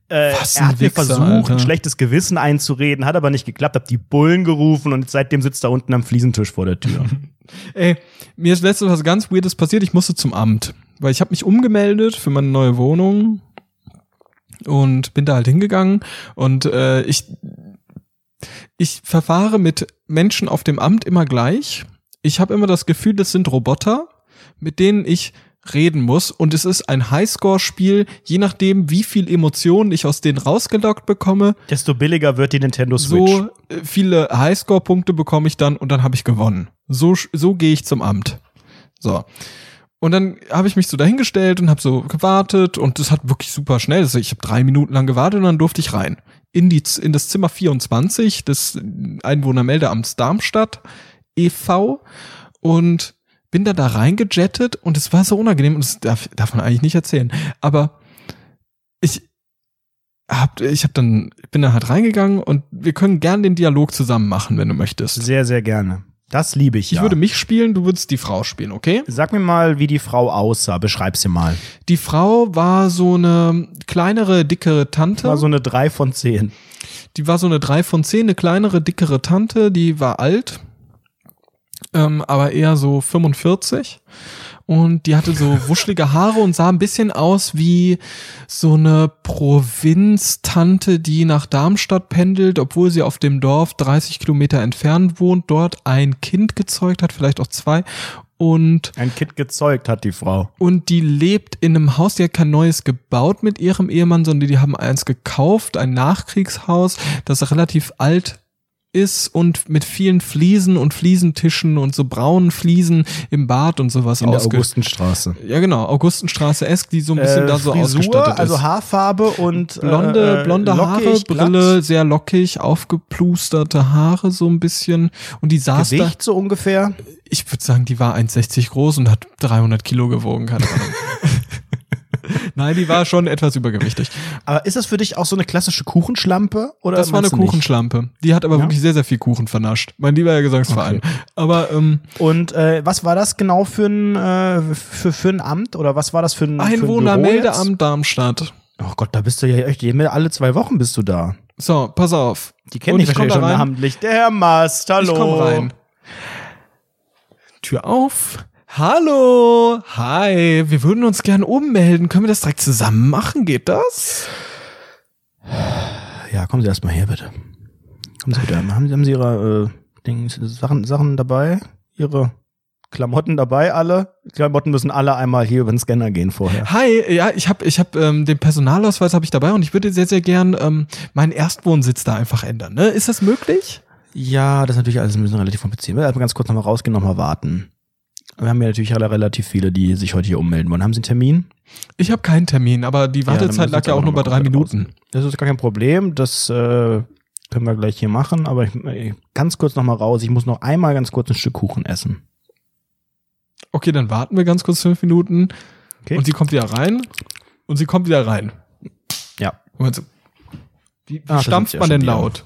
Äh, er hat mir versucht, Alter. ein schlechtes Gewissen einzureden, hat aber nicht geklappt, hab die Bullen gerufen und seitdem sitzt er unten am Fliesentisch vor der Tür. Ey, mir ist letztens was ganz Weirdes passiert. Ich musste zum Amt, weil ich habe mich umgemeldet für meine neue Wohnung und bin da halt hingegangen und äh, ich ich verfahre mit Menschen auf dem Amt immer gleich. Ich habe immer das Gefühl, das sind Roboter, mit denen ich reden muss und es ist ein Highscore-Spiel, je nachdem, wie viel Emotionen ich aus denen rausgelockt bekomme, Desto billiger wird die Nintendo Switch. so äh, viele Highscore-Punkte bekomme ich dann und dann habe ich gewonnen. So, so gehe ich zum Amt. So. Und dann habe ich mich so dahingestellt und habe so gewartet und das hat wirklich super schnell. Also ich habe drei Minuten lang gewartet und dann durfte ich rein. In, die, in das Zimmer 24 des Einwohnermeldeamts Darmstadt e.V. und bin da da reingejettet und es war so unangenehm und das darf, darf man eigentlich nicht erzählen. Aber ich hab, ich hab dann, bin dann halt reingegangen und wir können gern den Dialog zusammen machen, wenn du möchtest. Sehr, sehr gerne. Das liebe ich Ich ja. würde mich spielen, du würdest die Frau spielen, okay? Sag mir mal, wie die Frau aussah. Beschreib sie mal. Die Frau war so eine kleinere, dickere Tante. War so eine 3 von 10. die war so eine 3 von 10, eine kleinere, dickere Tante, die war alt, ähm, aber eher so 45. Und die hatte so wuschelige Haare und sah ein bisschen aus wie so eine Provinztante, die nach Darmstadt pendelt, obwohl sie auf dem Dorf 30 Kilometer entfernt wohnt, dort ein Kind gezeugt hat, vielleicht auch zwei. Und Ein Kind gezeugt hat die Frau. und die lebt in einem Haus, die hat kein neues gebaut mit ihrem Ehemann, sondern die haben eins gekauft, ein Nachkriegshaus, das relativ alt ist und mit vielen Fliesen und Fliesentischen und so braunen Fliesen im Bad und sowas In der Augustenstraße. Ja, genau, Augustenstraße esk, die so ein bisschen da so Frisur, ausgestattet ist. also Haarfarbe und blonde, äh, blonde Haare, lockig, glatt. Brille, sehr lockig, aufgeplusterte Haare so ein bisschen. Und die saß da, Gewicht so ungefähr. ich würde sagen, die war 1,60 groß und hat 300 Kilo gewogen, keine Ahnung. Nein, die war schon etwas übergewichtig. Aber ist das für dich auch so eine klassische Kuchenschlampe? Oder Das war eine du nicht? Kuchenschlampe. Die hat aber Ja? wirklich sehr, sehr viel Kuchen vernascht. Mein lieber Gesangsverein. Aber ähm, Und äh, was war das genau für ein, äh, für, für ein Amt? Oder was war das für ein? Einwohnermeldeamt Darmstadt. Oh Gott, da bist du ja echt, alle zwei Wochen bist du da. So, pass auf. Die kennen dich wahrscheinlich schon namentlich. Der Herr Mast, hallo. Ich komm rein. Tür auf. Hallo. Hi. Wir würden uns gern ummelden. Können wir das direkt zusammen machen? Geht das? Ja, kommen Sie erstmal her, bitte. Kommen Sie bitte. Haben, Sie- haben Sie Ihre äh, Dings, Sachen, Sachen dabei? Ihre Klamotten dabei, alle? Klamotten müssen alle einmal hier über den Scanner gehen vorher. Hi, ja, ich habe ich hab, ähm, den Personalausweis habe ich dabei und ich würde sehr, sehr gern ähm, meinen Erstwohnsitz da einfach ändern. Ne? Ist das möglich? Ja, das ist natürlich alles ein bisschen relativ kompliziert. Wir werden ganz kurz nochmal rausgehen, nochmal warten. Wir haben ja natürlich alle relativ viele, die sich heute hier ummelden wollen. Haben Sie einen Termin? Ich habe keinen Termin, aber die Ja, Wartezeit müssen lag ja auch nur bei noch mal drei Minuten. Das ist gar kein Problem. Das äh, können wir gleich hier machen. Aber ich, äh, ganz kurz nochmal raus. Ich muss noch einmal ganz kurz ein Stück Kuchen essen. Okay, dann warten wir ganz kurz fünf Minuten Okay. und sie kommt wieder rein und sie kommt wieder rein. Ja. So. Wie, Ah, stampft ja man denn laut?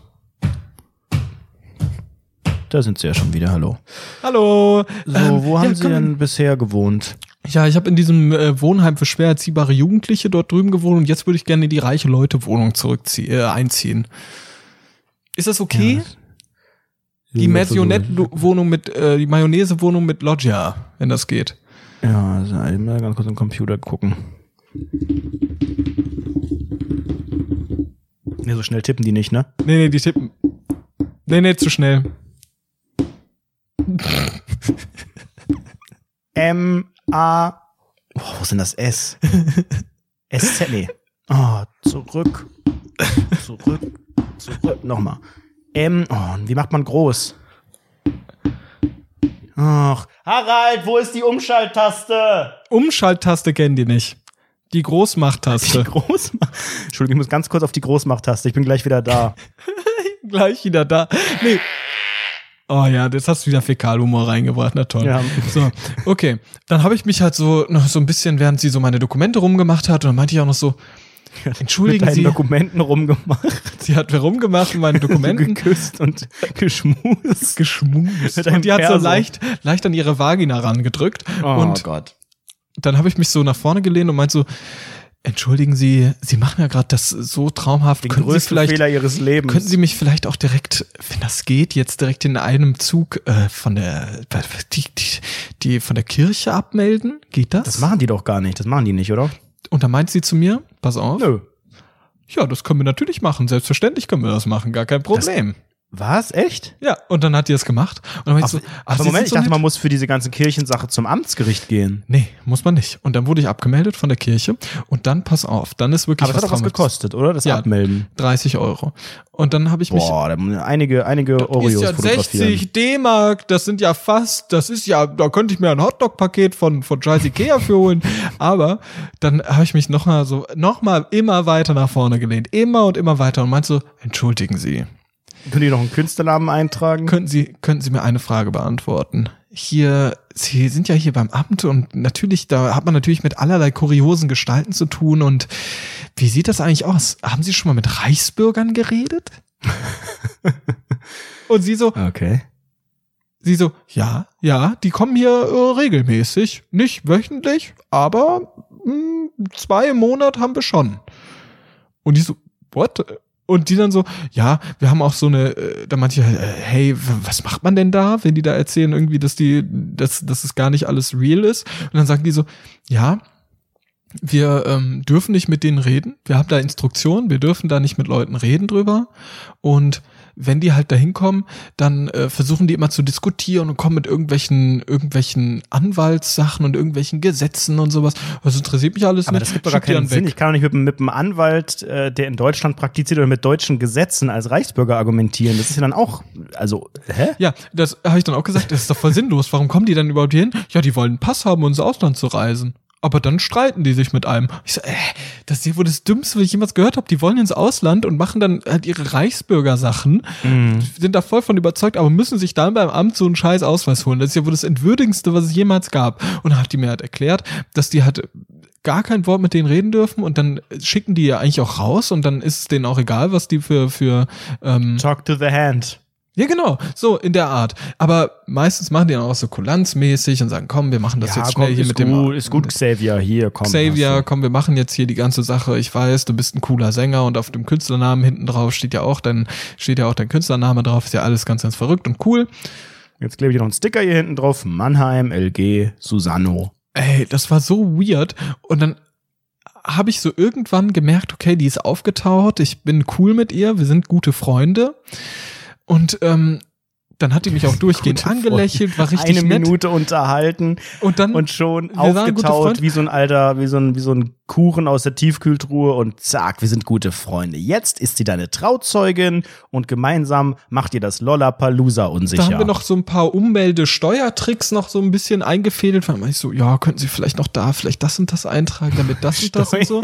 Da sind Sie ja schon wieder. Hallo. Hallo. So, Ähm, wo ja, haben Sie komm, denn bisher gewohnt? Ja, ich habe in diesem äh, Wohnheim für schwer erziehbare Jugendliche dort drüben gewohnt und jetzt würde ich gerne in die reiche Leute Wohnung zurückziehen, äh, einziehen. Ist das okay? Ja, die Maisonette-Wohnung mit, äh, die Mayonnaise-Wohnung mit Loggia, wenn das geht. Ja, also mal ganz kurz im Computer gucken. Nee, so schnell tippen die nicht, ne? Nee, nee, die tippen. Nee, nee, zu schnell. M, A, oh, wo ist denn das S? S, Z, nee. Oh, zurück, zurück, zurück, nochmal. M, oh, wie macht man groß? Ach, Harald, wo ist die Umschalttaste? Umschalttaste kennen die nicht. Die Großmachttaste. Die Großmacht. Entschuldigung, ich muss ganz kurz auf die Großmachttaste. Ich bin gleich wieder da. Gleich wieder da. Nee. Oh ja, jetzt hast du wieder Fäkalhumor reingebracht, na toll. Ja. So, okay. Dann habe ich mich halt so noch so ein bisschen, während sie so meine Dokumente rumgemacht hat, und dann meinte ich auch noch so, entschuldigen Mit Sie, Dokumenten rumgemacht, sie hat mir rumgemacht mit meinen Dokumenten. geküsst und geschmust. geschmust. Mit Und die hat so leicht, leicht an ihre Vagina rangedrückt. und Gott. dann habe ich mich so nach vorne gelehnt und meinte so, entschuldigen Sie, Sie machen ja gerade das so traumhaft. Den Könnten Sie vielleicht, Fehler ihres Lebens. könnten Sie mich vielleicht auch direkt, wenn das geht, jetzt direkt in einem Zug äh, von der die, die, die von der Kirche abmelden? Geht das? das machen die doch gar nicht. Das machen die nicht, oder? und dann meint sie zu mir, pass auf, Nö. ja, das können wir natürlich machen. Selbstverständlich können wir das machen, gar kein Problem. Was? Echt? ja, und dann hat die das gemacht. Und dann meinte ich so, ach, Aber Moment, ich so dachte, nett. man muss für diese ganze Kirchensache zum Amtsgericht gehen. Nee, muss man nicht. Und dann wurde ich abgemeldet von der Kirche. Und dann, pass auf, dann ist wirklich Aber das hat doch was gekostet, oder? Das Ja. Abmelden. 30 Euro. Und dann habe ich mich. Boah, da einige, einige Oreos ist ja fotografieren. 60 D-Mark, das sind ja fast, das ist ja, da könnte ich mir ein Hotdog-Paket von, von Charles Ikea für holen. Aber dann habe ich mich noch mal so, noch mal immer weiter nach vorne gelehnt. Immer und immer weiter und meinte so, entschuldigen Sie, Können die noch einen Künstlernamen eintragen? könnten Sie, könnten Sie mir eine Frage beantworten? Hier, Sie sind ja hier beim Amt und natürlich, da hat man natürlich mit allerlei kuriosen Gestalten zu tun und wie sieht das eigentlich aus? Haben Sie schon mal mit Reichsbürgern geredet? und sie so, Okay. sie so, ja, ja, die kommen hier äh, regelmäßig, nicht wöchentlich, aber mh, zwei im Monat haben wir schon. Und die so, what? Und die dann so, ja, wir haben auch so eine, äh, da halt, äh, hey, was macht man denn da, wenn die da erzählen irgendwie, dass die, dass, dass es gar nicht alles real ist? Und dann sagen die so, ja, wir ähm, dürfen nicht mit denen reden. Wir haben da Instruktionen, wir dürfen da nicht mit Leuten reden drüber. Und wenn die halt da hinkommen, dann äh, versuchen die immer zu diskutieren und kommen mit irgendwelchen, irgendwelchen Anwaltssachen und irgendwelchen Gesetzen und sowas. Das interessiert mich alles Aber nicht. das gibt doch gar keinen Sinn. weg. Ich kann doch nicht mit, einem- mit einem Anwalt, äh, der in Deutschland praktiziert oder mit deutschen Gesetzen als Reichsbürger argumentieren. Das ist ja dann auch, also, hä? Ja, das habe ich dann auch gesagt, das ist doch voll sinnlos. Warum kommen die dann überhaupt hier hin? Ja, die wollen einen Pass haben, um ins Ausland zu reisen. Aber dann streiten die sich mit einem. Ich so, äh, das ist wohl das Dümmste, was ich jemals gehört habe. Die wollen ins Ausland und machen dann halt ihre Reichsbürger-Sachen, sind da voll von überzeugt, aber müssen sich dann beim Amt so einen scheiß Ausweis holen. Das ist ja wohl das Entwürdigendste, was es jemals gab. Und dann hat die mir halt erklärt, dass die halt gar kein Wort mit denen reden dürfen und dann schicken die ja eigentlich auch raus und dann ist es denen auch egal, was die für, für ähm, Talk to the hand. Ja, genau, so in der Art. Aber meistens machen die dann auch so kulanzmäßig und sagen, komm, wir machen das jetzt schnell hier ist mit gut, dem ist gut, Xavier, hier, komm. Xavier, komm, wir machen jetzt hier die ganze Sache. Ich weiß, du bist ein cooler Sänger und auf dem Künstlernamen hinten drauf steht ja auch dein, steht ja auch dein Künstlername drauf. Ist ja alles ganz, ganz verrückt und cool. Jetzt klebe ich noch einen Sticker hier hinten drauf. Mannheim, LG, Susano. Ey, das war so weird. Und dann habe ich so irgendwann gemerkt, okay, die ist aufgetaucht, ich bin cool mit ihr, wir sind gute Freunde. Und ähm, dann hat die mich auch durchgehend Gute angelächelt, war richtig Eine nett. Minute unterhalten Und dann und schon aufgetaut wie so ein alter, wie so ein, wie so ein Kuchen aus der Tiefkühltruhe und zack, wir sind gute Freunde. Jetzt ist sie deine Trauzeugin und gemeinsam macht ihr das Lollapalooza unsicher. Da haben wir noch so ein paar Ummeldesteuertricks noch so ein bisschen eingefädelt. Weil ich so, ja, könnten Sie vielleicht noch da vielleicht das und das eintragen, damit das und das und so.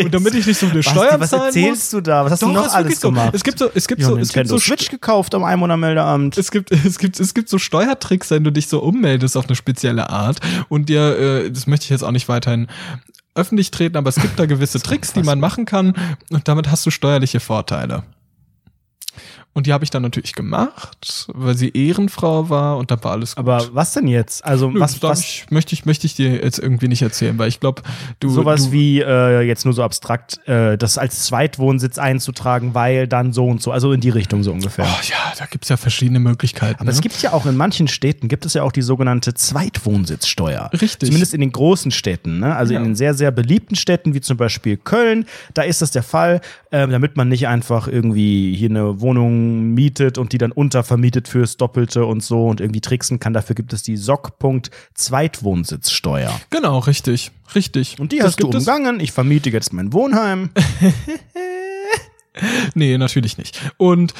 Und damit ich nicht so eine Basti, Steuern was zahlen erzählst muss. du da? Was hast Doch, du noch alles so. gemacht? Es gibt so, es gibt ja, so, es gibt Nintendo so, Switch gekauft am Einwohnermeldeamt. es gibt, es gibt, es gibt so Steuertricks, wenn du dich so ummeldest auf eine spezielle Art und dir, äh, das möchte ich jetzt auch nicht weiterhin öffentlich treten, aber es gibt da gewisse Tricks, die man machen kann und damit hast du steuerliche Vorteile. Und die habe ich dann natürlich gemacht, weil sie Ehrenfrau war und dann war alles gut. Aber was denn jetzt? Also Nö, was, was ich, möchte ich möchte ich dir jetzt irgendwie nicht erzählen, weil ich glaube, du sowas du, wie äh, jetzt nur so abstrakt, äh, das als Zweitwohnsitz einzutragen, weil dann so und so, also in die Richtung so ungefähr. Oh ja, da gibt's ja verschiedene Möglichkeiten. Aber ne? es gibt ja auch in manchen Städten gibt es ja auch die sogenannte Zweitwohnsitzsteuer. Richtig. Zumindest in den großen Städten, ne? Also Ja. in den sehr, sehr beliebten Städten, wie zum Beispiel Köln, da ist das der Fall, ähm, damit man nicht einfach irgendwie hier eine Wohnung mietet und die dann untervermietet fürs Doppelte und so und irgendwie tricksen kann. Dafür gibt es die SOC-Punkt Zweitwohnsitzsteuer. genau, richtig, richtig. Und die Das hast du umgangen. Ich vermiete jetzt mein Wohnheim. Nee, natürlich nicht. Und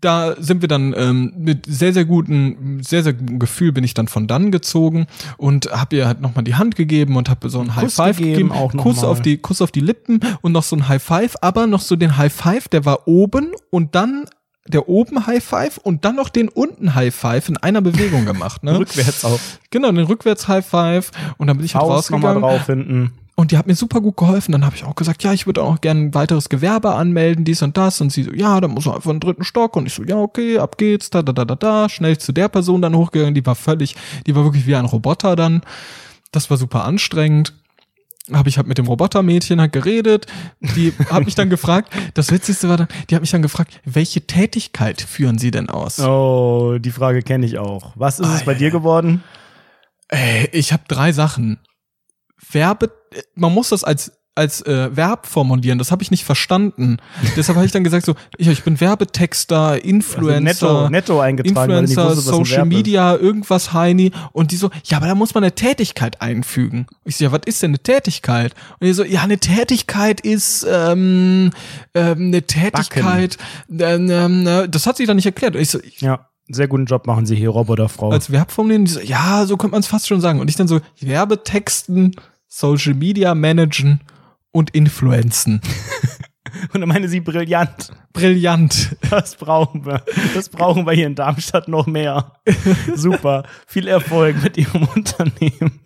da sind wir dann ähm, mit sehr, sehr guten, sehr, sehr gutem Gefühl bin ich dann von dann gezogen und habe ihr halt nochmal die Hand gegeben und habe so ein High Five gegeben, gegeben, auch Kuss mal. auf die, Kuss auf die Lippen und noch so ein High Five, aber noch so den High Five, der war oben und dann der oben High Five und dann noch den unten High Five in einer Bewegung gemacht, ne? Rückwärts auch. genau, den rückwärts High Five und dann bin ich halt rausgegangen. drauf hinten. Und die hat mir super gut geholfen. Dann habe ich auch gesagt, ja, ich würde auch gerne ein weiteres Gewerbe anmelden, dies und das. Und sie so, ja, dann muss man einfach einen dritten Stock. Und ich so, ja, okay, ab geht's, da, da, da, da, da. Schnell zu der Person dann hochgegangen. Die war völlig, die war wirklich wie ein Roboter dann. Das war super anstrengend. Habe ich halt mit dem Robotermädchen halt geredet. Die hat mich dann gefragt, das Witzigste war dann, die hat mich dann gefragt, welche Tätigkeit führen Sie denn aus? Oh, die Frage kenne ich auch. Was ist Ah, es bei ja, dir geworden? Ey, ich habe drei Sachen. Verbe, man muss das als als äh, Verb formulieren. Das habe ich nicht verstanden. Deshalb habe ich dann gesagt so, ich, ich bin Werbetexter, Influencer, Also netto, netto eingetragen, Influencer, ein Social. Media, irgendwas Heini. Und die so, ja, aber da muss man eine Tätigkeit einfügen. Ich so, ja, was ist denn eine Tätigkeit? Und die so, ja, eine Tätigkeit ist ähm, ähm, eine Tätigkeit. Ähm, ähm, das hat sie dann nicht erklärt. Und ich so, Ja, sehr guten Job machen sie hier, Roboterfrau. als Verb formulieren, die so, ja, so könnte man es fast schon sagen. Und ich dann so, Werbetexten, Social Media managen und influenzen. Und dann meine sie brillant. Brillant. Das brauchen wir. Das brauchen wir hier in Darmstadt noch mehr. Super. Viel Erfolg mit ihrem Unternehmen.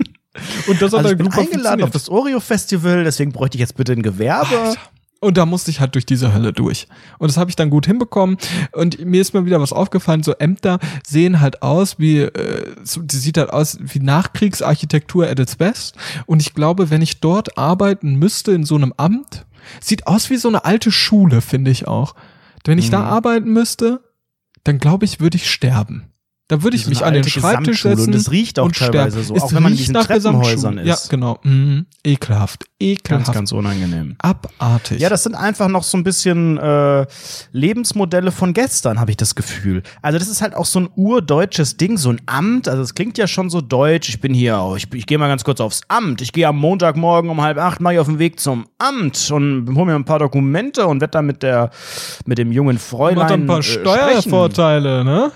Und das hat Also ich bin eingeladen auf das Oreo-Festival, deswegen bräuchte ich jetzt bitte ein Gewerbe. Alter. Und da musste ich halt durch diese Hölle durch. Und das habe ich dann gut hinbekommen. Und mir ist mal wieder was aufgefallen, so Ämter sehen halt aus wie, äh, so, die sieht halt aus wie Nachkriegsarchitektur at its best. Und ich glaube, wenn ich dort arbeiten müsste in so einem Amt, sieht aus wie so eine alte Schule, finde ich auch. Wenn ich da arbeiten müsste, dann glaube ich, würde ich sterben. Da würde ich So mich an den Schreibtisch setzen. Und das riecht auch und teilweise sterben. so, Es auch wenn man in riecht diesen nach Treppenhäusern ist. Ja, genau. Mhm. Ekelhaft. Ekelhaft. Ganz, ganz unangenehm. Abartig. Ja, das sind einfach noch so ein bisschen äh, Lebensmodelle von gestern, habe ich das Gefühl. Also das ist halt auch so ein urdeutsches Ding, so ein Amt. Also es klingt ja schon so deutsch. Ich bin hier, oh, ich, ich gehe mal ganz kurz aufs Amt. Ich gehe am Montagmorgen um halb acht mal auf den Weg zum Amt und hole mir ein paar Dokumente und werde dann mit der mit dem jungen Fräulein Macht dann ein paar äh. Steuervorteile, ne?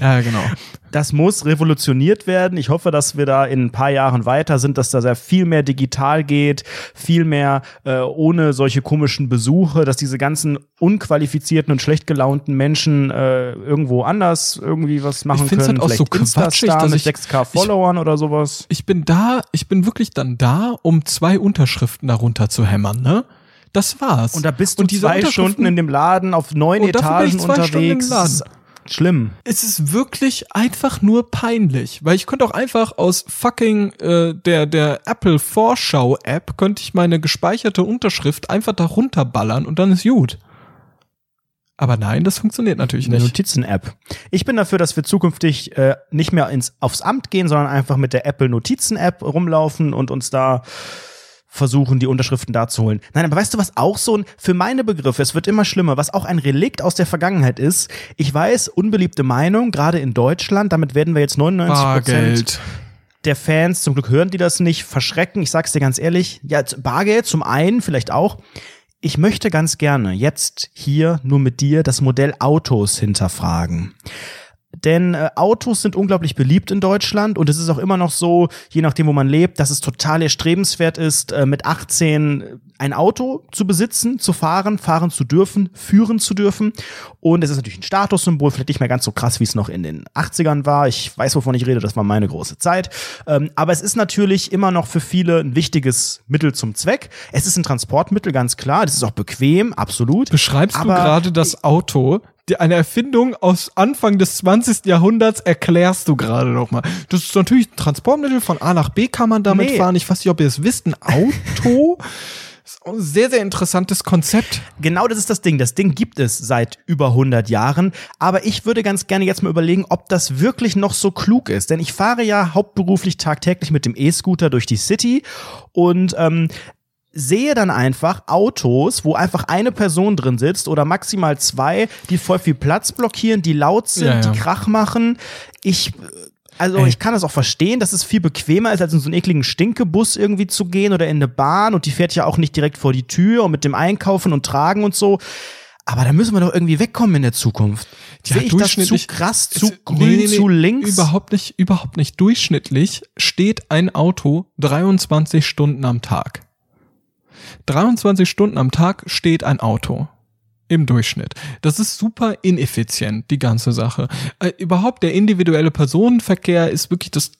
Ja, genau. Das muss revolutioniert werden. Ich hoffe, dass wir da in ein paar Jahren weiter sind, dass da sehr viel mehr digital geht, viel mehr äh, ohne solche komischen Besuche, dass diese ganzen unqualifizierten und schlecht gelaunten Menschen äh, irgendwo anders irgendwie was machen Ich find's können. halt auch so Vielleicht quatschig, Insta-Star dass mit ich- 6k Followern oder sowas. Ich bin da, ich bin wirklich dann da, um zwei Unterschriften darunter zu hämmern, ne? Das war's. Und da bist du Und zwei Stunden in dem Laden auf neun ich Etagen unterwegs. Schlimm. es ist wirklich einfach nur peinlich, weil ich könnte auch einfach aus fucking äh, der der Apple Vorschau App könnte ich meine gespeicherte Unterschrift einfach da runterballern und dann ist gut. Aber nein, das funktioniert natürlich nicht. Notizen-App. Ich bin dafür, dass wir zukünftig äh, nicht mehr ins, aufs Amt gehen, sondern einfach mit der Apple Notizen-App rumlaufen und uns da versuchen, die Unterschriften da zu holen. Nein, aber weißt du, was auch so ein, für meine Begriffe, es wird immer schlimmer, was auch ein Relikt aus der Vergangenheit ist. Ich weiß, unbeliebte Meinung, gerade in Deutschland, damit werden wir jetzt 99 Prozent Bargeld. der Fans, zum Glück hören die das nicht, verschrecken. Ich sag's dir ganz ehrlich, ja, Bargeld zum einen vielleicht auch. Ich möchte ganz gerne jetzt hier nur mit dir das Modell Autos hinterfragen. Denn äh, Autos sind unglaublich beliebt in Deutschland und es ist auch immer noch so, je nachdem, wo man lebt, dass es total erstrebenswert ist, äh, mit 18 ein Auto zu besitzen, zu fahren, fahren zu dürfen, führen zu dürfen. Und es ist natürlich ein Statussymbol, vielleicht nicht mehr ganz so krass, wie es noch in den 80ern war. Ich weiß, wovon ich rede, das war meine große Zeit. Ähm, aber es ist natürlich immer noch für viele ein wichtiges Mittel zum Zweck. Es ist ein Transportmittel, ganz klar. Das ist auch bequem, absolut. Beschreibst Aber du gerade das Auto, eine Erfindung aus Anfang des 20. Jahrhunderts erklärst du gerade noch mal. Das ist natürlich ein Transportmittel, von A nach B kann man damit Nee. fahren. Ich weiß nicht, ob ihr es wisst, ein Auto. Das ist auch ein sehr, sehr interessantes Konzept. Genau das ist das Ding. Das Ding gibt es seit über 100 Jahren. Aber ich würde ganz gerne jetzt mal überlegen, ob das wirklich noch so klug ist. Denn ich fahre ja hauptberuflich tagtäglich mit dem E-Scooter durch die City und ähm, sehe dann einfach Autos, wo einfach eine Person drin sitzt oder maximal zwei, die voll viel Platz blockieren, die laut sind, Ja, ja. die Krach machen. Ich also Ey. ich kann das auch verstehen, dass es viel bequemer ist, als in so einen ekligen Stinkebus irgendwie zu gehen oder in eine Bahn und die fährt ja auch nicht direkt vor die Tür und mit dem Einkaufen und Tragen und so. Aber da müssen wir doch irgendwie wegkommen in der Zukunft. Ja, Sehe ich das zu krass, zu Es- grün, nee, nee, zu links? Überhaupt nicht, überhaupt nicht. Durchschnittlich steht ein Auto 23 Stunden am Tag. 23 Stunden am Tag steht ein Auto. Im Durchschnitt. Das ist super ineffizient, die ganze Sache. Äh, überhaupt der individuelle Personenverkehr ist wirklich das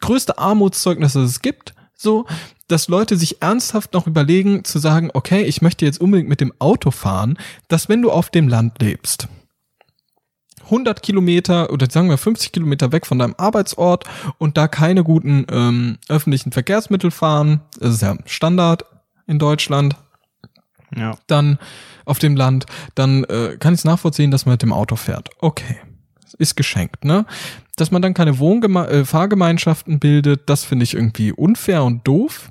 größte Armutszeugnis, das es gibt. So, dass Leute sich ernsthaft noch überlegen, zu sagen, okay, ich möchte jetzt unbedingt mit dem Auto fahren, dass wenn du auf dem Land lebst, 100 Kilometer oder sagen wir 50 Kilometer weg von deinem Arbeitsort und da keine guten ähm, öffentlichen Verkehrsmittel fahren, das ist ja Standard in Deutschland, ja. dann auf dem Land, dann äh, kann ich es nachvollziehen, dass man mit dem Auto fährt. Okay, ist geschenkt, ne? Dass man dann keine Wohngeme äh, Fahrgemeinschaften bildet, das finde ich irgendwie unfair und doof.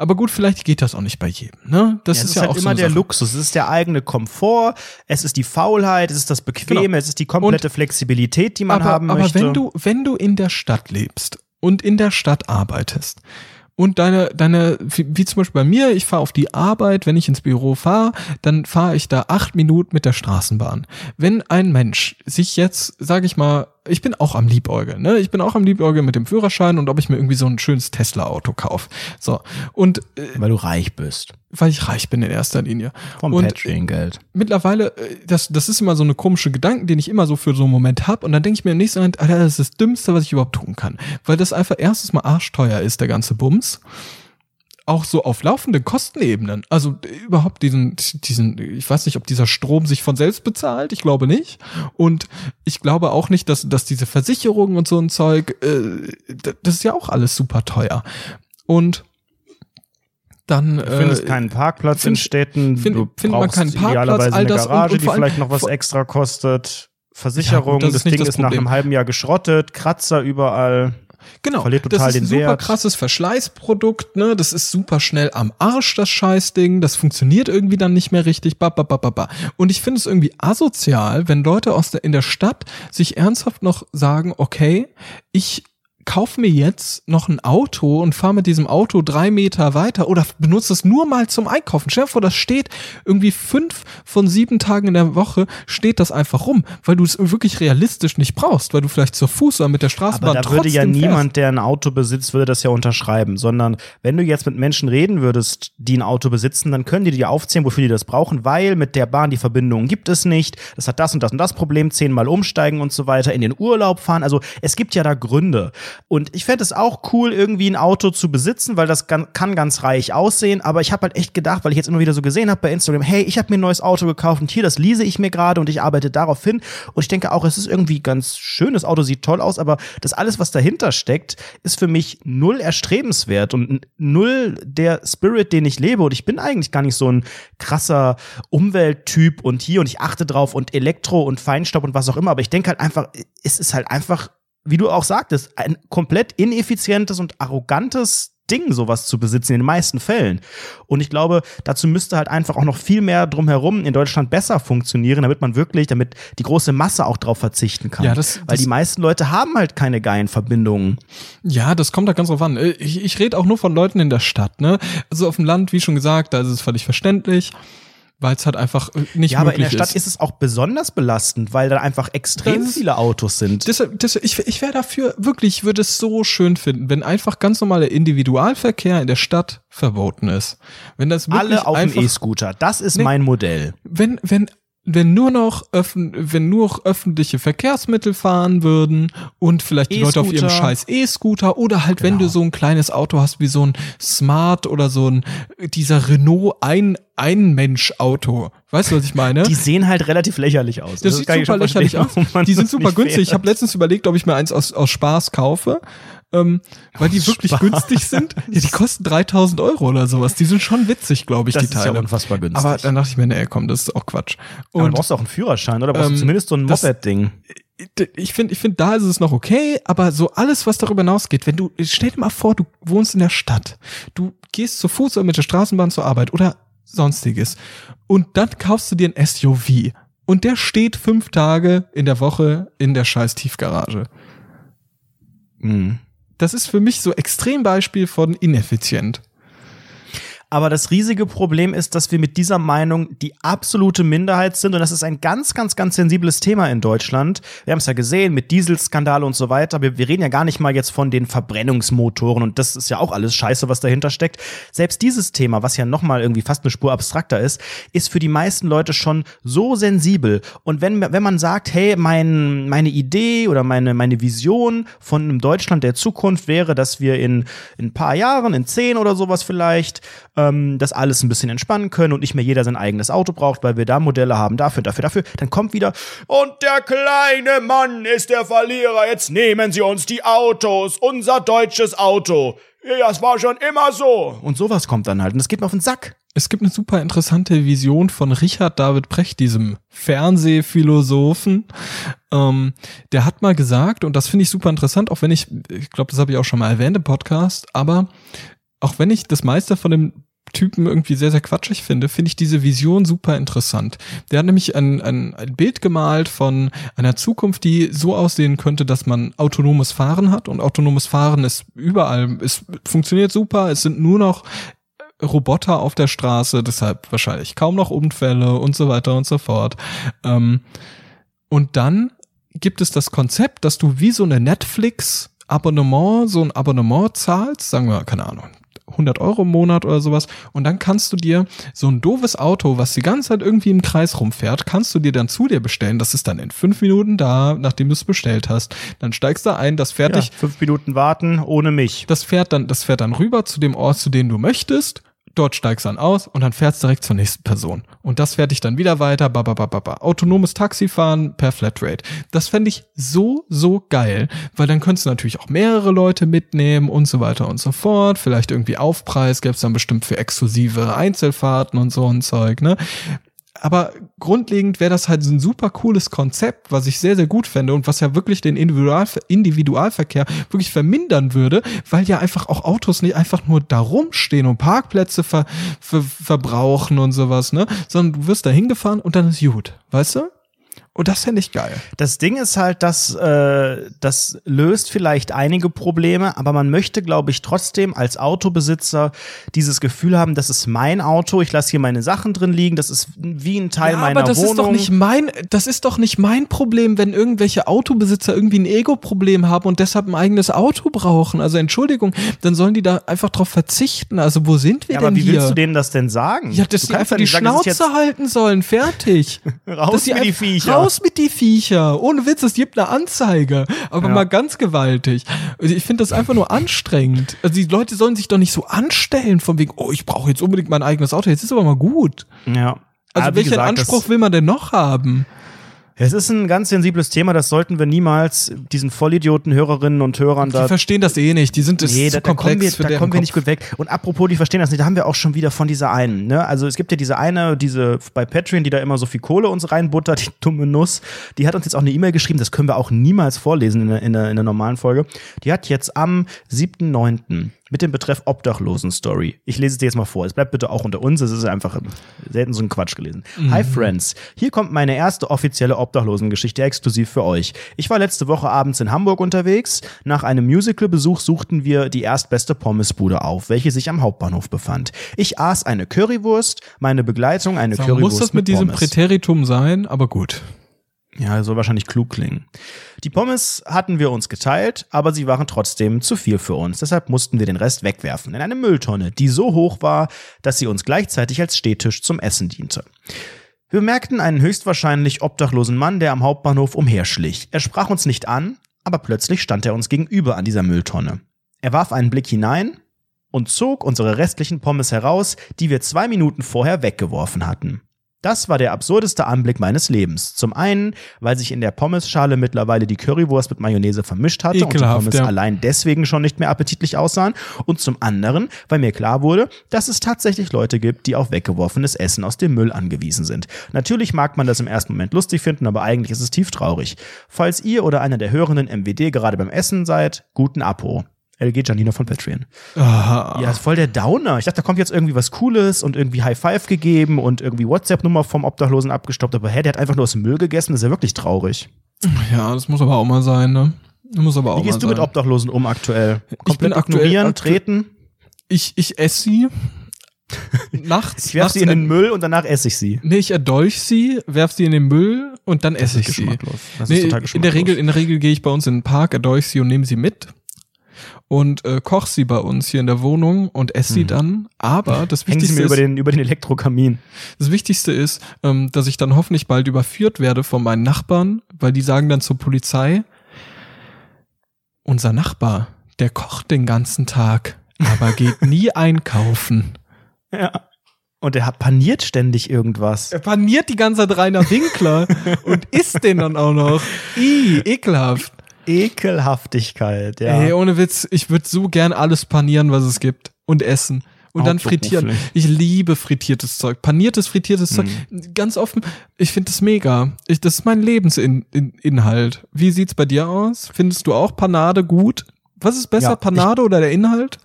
Aber gut, vielleicht geht das auch nicht bei jedem, ne? Das Ja, ist es ist ja halt auch immer so der Sache. Luxus. Es ist der eigene Komfort, es ist die Faulheit, es ist das Bequeme, Genau. es ist die komplette Flexibilität, die man aber, haben aber möchte. wenn du, wenn du in der Stadt lebst und in der Stadt arbeitest und deine, deine, wie, zum Beispiel bei mir, ich fahre auf die Arbeit, wenn ich ins Büro fahre, dann fahre ich da acht Minuten mit der Straßenbahn. Wenn ein Mensch sich jetzt, sage ich mal, ich bin auch am Liebäugeln, ne? Ich bin auch am Liebäugeln mit dem Führerschein und ob ich mir irgendwie so ein schönes Tesla-Auto kaufe. So. Und äh, weil du reich bist. weil ich reich bin in erster Linie. Vom und Patreon-Geld. mittlerweile, äh, das, das ist immer so eine komische Gedanken, den ich immer so für so einen Moment habe. Und dann denke ich mir im nächsten Moment, Alter, das ist das Dümmste, was ich überhaupt tun kann. Weil das einfach erstes Mal arschteuer ist, der ganze Bums. Auch so auf laufenden Kostenebenen. Also äh, überhaupt diesen, diesen, ich weiß nicht, ob dieser Strom sich von selbst bezahlt. Ich glaube nicht. Und ich glaube auch nicht, dass, dass diese Versicherungen und so ein Zeug, äh, das ist ja auch alles super teuer. Und dann. Du findest äh, keinen Parkplatz in find- Städten, find- du findet man brauchst keinen Parkplatz, idealerweise all eine das und- Garage, und die vor allem- vielleicht noch was extra kostet. Versicherung, das das, ist nicht Ding das ist nach einem halben Jahr geschrottet, Kratzer überall. Genau, verliert total das ist ein super Wert. krasses Verschleißprodukt, ne? Das ist super schnell am Arsch, das Scheißding. Das funktioniert irgendwie dann nicht mehr richtig. Ba, ba, ba, ba, ba. Und ich finde es irgendwie asozial, wenn Leute aus der, in der Stadt sich ernsthaft noch sagen, okay, ich kauf mir jetzt noch ein Auto und fahre mit diesem Auto drei Meter weiter oder benutze es nur mal zum Einkaufen. Stell dir vor, das steht irgendwie fünf von sieben Tagen in der Woche steht das einfach rum, weil du es wirklich realistisch nicht brauchst, weil du vielleicht zu Fuß oder mit der Straßenbahn Aber da würde ja niemand, der ein Auto besitzt, würde das ja unterschreiben, sondern wenn du jetzt mit Menschen reden würdest, die ein Auto besitzen, dann können die dir aufzählen, wofür die das brauchen, weil mit der Bahn die Verbindung gibt es nicht, das hat das und das und das Problem, zehnmal umsteigen und so weiter, in den Urlaub fahren, also es gibt ja da Gründe. Und ich fände es auch cool, irgendwie ein Auto zu besitzen, weil das kann, ganz reich aussehen, aber ich habe halt echt gedacht, weil ich jetzt immer wieder so gesehen habe bei Instagram, hey, ich habe mir ein neues Auto gekauft und hier, das lease ich mir gerade und ich arbeite darauf hin. Und ich denke auch, es ist irgendwie ganz schön, das Auto sieht toll aus, aber das alles, was dahinter steckt, ist für mich null erstrebenswert und null der Spirit, den ich lebe. Und ich bin eigentlich gar nicht so ein krasser Umwelttyp und hier und ich achte drauf und Elektro und Feinstaub und was auch immer, aber ich denke halt einfach, es ist halt einfach wie du auch sagtest, ein komplett ineffizientes und arrogantes Ding, sowas zu besitzen, in den meisten Fällen. Und ich glaube, dazu müsste halt einfach auch noch viel mehr drumherum in Deutschland besser funktionieren, damit man wirklich, damit die große Masse auch drauf verzichten kann. Ja, das- Weil das- die meisten Leute haben halt keine geilen Verbindungen. Ja, das kommt da ganz drauf an. Äh, Ich, ich rede auch nur von Leuten in der Stadt, ne? Also auf dem Land, wie schon gesagt, da ist es völlig verständlich, weil es halt einfach äh, nicht Ja, aber in möglich der Stadt ist es auch besonders belastend, weil da einfach extrem Das- viele Autos sind. Deshalb, deshalb, ich, ich wäre dafür, wirklich, ich würde es so schön finden, wenn einfach ganz normaler Individualverkehr in der Stadt verboten ist. Wenn das wirklich Alle auf dem E-Scooter. Das ist Nee. mein Modell. wenn, wenn, wenn nur noch öffn, wenn nur noch öffentliche Verkehrsmittel fahren würden und vielleicht die Leute auf ihrem scheiß E-Scooter oder halt wenn Genau. du so ein kleines Auto hast wie so ein Smart oder so ein dieser Renault ein Ein-Mensch-Auto. Weißt du, was ich meine? Die sehen halt relativ lächerlich aus. das, sieht super lächerlich aus. Die sind super günstig. Ich habe letztens überlegt, ob ich mir eins aus, aus Spaß kaufe. Ähm, weil die wirklich Spaß. günstig sind. Ja, die kosten 3000 Euro oder sowas. Die sind schon witzig, glaube ich, Das die ist ja Teile. unfassbar günstig. Aber dann dachte ich mir, nee, komm, das ist auch Quatsch. Aber du Und brauchst auch einen Führerschein, oder? Brauchst du Ähm, zumindest so ein das- Moped-Ding. ich finde, ich finde, da ist es noch okay, aber so alles, was darüber hinausgeht, wenn du, stell dir mal vor, du wohnst in der Stadt, du gehst zu Fuß oder mit der Straßenbahn zur Arbeit oder sonstiges und dann kaufst du dir ein SUV und der steht fünf Tage in der Woche in der scheiß Tiefgarage. Mhm. Das ist für mich so Extrembeispiel von ineffizient. Aber das riesige Problem ist, dass wir mit dieser Meinung die absolute Minderheit sind und das ist ein ganz, ganz, ganz sensibles Thema in Deutschland. Wir haben es ja gesehen mit Dieselskandale und so weiter. Wir, wir reden ja gar nicht mal jetzt von den Verbrennungsmotoren und das ist ja auch alles Scheiße, was dahinter steckt. Selbst dieses Thema, was ja nochmal irgendwie fast eine Spur abstrakter ist, ist für die meisten Leute schon so sensibel. Und wenn, wenn man sagt, hey, mein, meine Idee oder meine, meine Vision von einem Deutschland der Zukunft wäre, dass wir in, in ein paar Jahren, in zehn oder sowas vielleicht, ähm, das alles ein bisschen entspannen können und nicht mehr jeder sein eigenes Auto braucht, weil wir da Modelle haben, dafür, dafür, dafür, dann kommt wieder, und der kleine Mann ist der Verlierer, jetzt nehmen sie uns die Autos, unser deutsches Auto. Ja, das war schon immer so. Und sowas kommt dann halt und das geht mir auf den Sack. Es gibt eine super interessante Vision von Richard David Precht, diesem Fernsehphilosophen. Ähm, der hat mal gesagt, und das finde ich super interessant, auch wenn ich, ich glaube, das habe ich auch schon mal erwähnt im Podcast, aber auch wenn ich das meiste von dem Typen irgendwie sehr, sehr quatschig finde, finde ich diese Vision super interessant. Der hat nämlich ein, ein, ein Bild gemalt von einer Zukunft, die so aussehen könnte, dass man autonomes Fahren hat und autonomes Fahren ist überall, es funktioniert super, es sind nur noch Roboter auf der Straße, deshalb wahrscheinlich kaum noch Unfälle und so weiter und so fort. Ähm, und dann gibt es das Konzept, dass du wie so eine Netflix-Abonnement, so ein Abonnement zahlst, sagen wir, keine Ahnung, 100 Euro im Monat oder sowas. Und dann kannst du dir so ein doofes Auto, was die ganze Zeit irgendwie im Kreis rumfährt, kannst du dir dann zu dir bestellen. Das ist dann in fünf Minuten da, nachdem du es bestellt hast. Dann steigst du ein, das fährt Ja, dich fünf Minuten warten ohne mich. das fährt dann, das fährt dann rüber zu dem Ort, zu dem du möchtest. Dort steigst dann aus und dann fährst direkt zur nächsten Person. Und das fährt dich dann wieder weiter. Ba, ba, ba, ba, ba. Autonomes Taxifahren per Flatrate. Das fände ich so, so geil, weil dann könntest du natürlich auch mehrere Leute mitnehmen und so weiter und so fort. Vielleicht irgendwie Aufpreis gäbe es dann bestimmt für exklusive Einzelfahrten und so ein Zeug, ne? Aber grundlegend wäre das halt so ein super cooles Konzept, was ich sehr, sehr gut fände und was ja wirklich den Individual Individualverkehr wirklich vermindern würde, weil ja einfach auch Autos nicht einfach nur da rumstehen und Parkplätze ver, ver, verbrauchen und sowas, ne? Sondern du wirst da hingefahren und dann ist gut, weißt du? Und das fände ich geil. Das Ding ist halt, dass äh, das löst vielleicht einige Probleme, aber man möchte, glaube ich, trotzdem als Autobesitzer dieses Gefühl haben, das ist mein Auto, ich lasse hier meine Sachen drin liegen, das ist wie ein Teil ja, meiner aber das Wohnung. ist doch nicht mein, das ist doch nicht mein Problem, wenn irgendwelche Autobesitzer irgendwie ein Ego-Problem haben und deshalb ein eigenes Auto brauchen. Also Entschuldigung, dann sollen die da einfach drauf verzichten. Also wo sind wir ja, denn aber wie hier? willst du denen das denn sagen? ja, dass du sie kannst einfach die sagen, Schnauze halten sollen. Fertig. Raus Dass die einfach- Viecher. Raus mit die Viecher. Ohne Witz, es gibt eine Anzeige. Aber Ja. mal ganz gewaltig. Also Ich finde das einfach nur anstrengend. Also die Leute sollen sich doch nicht so anstellen von wegen, oh, ich brauche jetzt unbedingt mein eigenes Auto. Jetzt ist aber mal gut. Ja. Also Ja, welchen gesagt, Anspruch will man denn noch haben? Es ist ein ganz sensibles Thema, das sollten wir niemals diesen Vollidioten Hörerinnen und Hörern Die da verstehen das eh nicht. Die sind das Nee, da, zu da komplex kommen wir, für da kommen wir nicht gut weg. Und apropos, die verstehen das nicht, da haben wir auch schon wieder von dieser einen. Ne? Also es gibt ja diese eine, diese bei Patreon, die da immer so viel Kohle uns reinbuttert, die dumme Nuss. Die hat uns jetzt auch eine E-Mail geschrieben, das können wir auch niemals vorlesen in der, in der, in der normalen Folge. Die hat jetzt am 7.9. mit dem Betreff Obdachlosen-Story. Ich lese es dir jetzt mal vor. Es bleibt bitte auch unter uns. Es ist einfach selten so ein Quatsch gelesen. Hi Friends. Hier kommt meine erste offizielle Obdachlosengeschichte exklusiv für euch. Ich war letzte Woche abends in Hamburg unterwegs. Nach einem Musical-Besuch suchten wir die erstbeste Pommesbude auf, welche sich am Hauptbahnhof befand. Ich aß eine Currywurst, meine Begleitung eine So, Currywurst muss das mit, diesem Pommes. Präteritum sein? Aber gut. Ja, soll wahrscheinlich klug klingen. Die Pommes hatten wir uns geteilt, aber sie waren trotzdem zu viel für uns. Deshalb mussten wir den Rest wegwerfen in eine Mülltonne, die so hoch war, dass sie uns gleichzeitig als Stehtisch zum Essen diente. Wir merkten einen höchstwahrscheinlich obdachlosen Mann, der am Hauptbahnhof umherschlich. Er sprach uns nicht an, aber plötzlich stand er uns gegenüber an dieser Mülltonne. Er warf einen Blick hinein, und zog unsere restlichen Pommes heraus, die wir zwei Minuten vorher weggeworfen hatten. Das war der absurdeste Anblick meines Lebens. Zum einen, weil sich in der Pommesschale mittlerweile die Currywurst mit Mayonnaise vermischt hatte und die Ekelhaft, Pommes ja. allein deswegen schon nicht mehr appetitlich aussahen. Und zum anderen, weil mir klar wurde, dass es tatsächlich Leute gibt, die auf weggeworfenes Essen aus dem Müll angewiesen sind. Natürlich mag man das im ersten Moment lustig finden, aber eigentlich ist es tief traurig. Falls ihr oder einer der Hörenden MWD gerade beim Essen seid, guten Apo. LG Janina von Patreon. Ah, Ja, ist voll der Downer. Ich dachte, da kommt jetzt irgendwie was Cooles und irgendwie High Five gegeben und irgendwie WhatsApp-Nummer vom Obdachlosen abgestoppt. Aber hä, der hat einfach nur aus dem Müll gegessen. Das ist ja wirklich traurig. ja, das muss aber auch mal sein, ne? Das muss aber auch Wie gehst mal du sein. mit Obdachlosen um aktuell? Komplett bin aktuell- ignorieren, aktu- treten? Ich, ich esse sie nachts. Ich werf nachts sie in den en- Müll und danach esse ich sie. Nee, ich erdolch sie, werf sie in den Müll und dann esse ich sie. Das ist Nee, total in der. Regel, in der Regel gehe ich bei uns in den Park, erdolch sie und nehme sie mit und äh, koch sie bei uns hier in der Wohnung und esse sie dann. Aber das Hängen sie Wichtigste mir über ist, den, über den Elektrokamin. das Wichtigste ist, ähm, dass ich dann hoffentlich bald überführt werde von meinen Nachbarn, weil die sagen dann zur Polizei, unser Nachbar, der kocht den ganzen Tag, aber geht nie einkaufen. Ja. Und er hat paniert ständig irgendwas. Er paniert die ganze Zeit Rainer Winkler und isst den dann auch noch. I, ekelhaft. Ekelhaftigkeit, ja. Ey, ohne Witz, ich würde so gern alles panieren, was es gibt und essen. Und dann frittieren. Ich liebe frittiertes Zeug. Paniertes, frittiertes Zeug. Ganz offen, ich finde das mega. Ich, das ist mein Lebensinhalt. Wie sieht's bei dir aus? Findest du auch Panade gut? Was ist besser, Ja, Panade oder der Inhalt?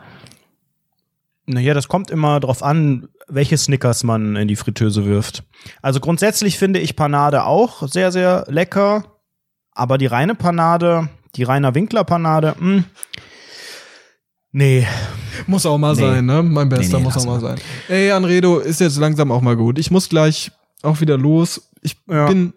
Naja, das kommt immer drauf an, welche Snickers man in die Fritteuse wirft. Also grundsätzlich finde ich Panade auch sehr, sehr lecker. Aber die reine Panade, die Rainer Winkler Panade, mh, nee. Muss auch mal Nee. sein, ne? Mein Bester Nee, nee, muss auch lass mal sein. Ey, Anredo, ist jetzt langsam auch mal gut. Ich muss gleich auch wieder los. Ich Ja. bin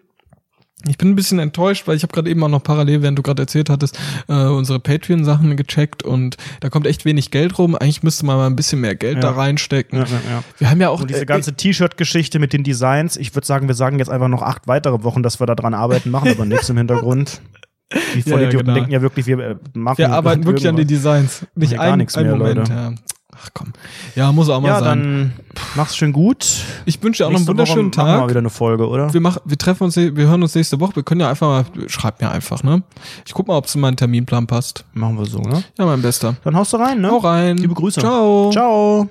ich bin ein bisschen enttäuscht, weil ich habe gerade eben auch noch parallel, während du gerade erzählt hattest, äh, unsere Patreon-Sachen gecheckt und da kommt echt wenig Geld rum. Eigentlich müsste man mal ein bisschen mehr Geld Ja. da reinstecken. Ja, ja, ja. Wir haben ja auch Und diese äh, ganze T-Shirt-Geschichte mit den Designs, ich würde sagen, wir sagen jetzt einfach noch acht weitere Wochen, dass wir da dran arbeiten, machen aber nichts im Hintergrund. Die Ja, ja, Vollidioten genau. denken ja wirklich, wir äh, machen wir arbeiten wirklich an den irgendwas. Designs. Nicht Ja, gar ein, nichts ein mehr, Moment. Ja. Ach komm. Ja, muss auch mal Ja, sein. dann mach's schön gut. ich wünsche dir auch noch einen Nächste Woche wunderschönen Machen wir mal Tag. wieder eine Folge, oder? Wir, machen, wir treffen uns, wir hören uns nächste Woche. Wir können ja einfach mal, schreib mir einfach, ne? Ich guck mal, ob es in meinen Terminplan passt. Machen wir so, ne? Ja, mein Bester. Dann haust du rein, ne? Hau rein. Liebe Grüße. Ciao. Ciao.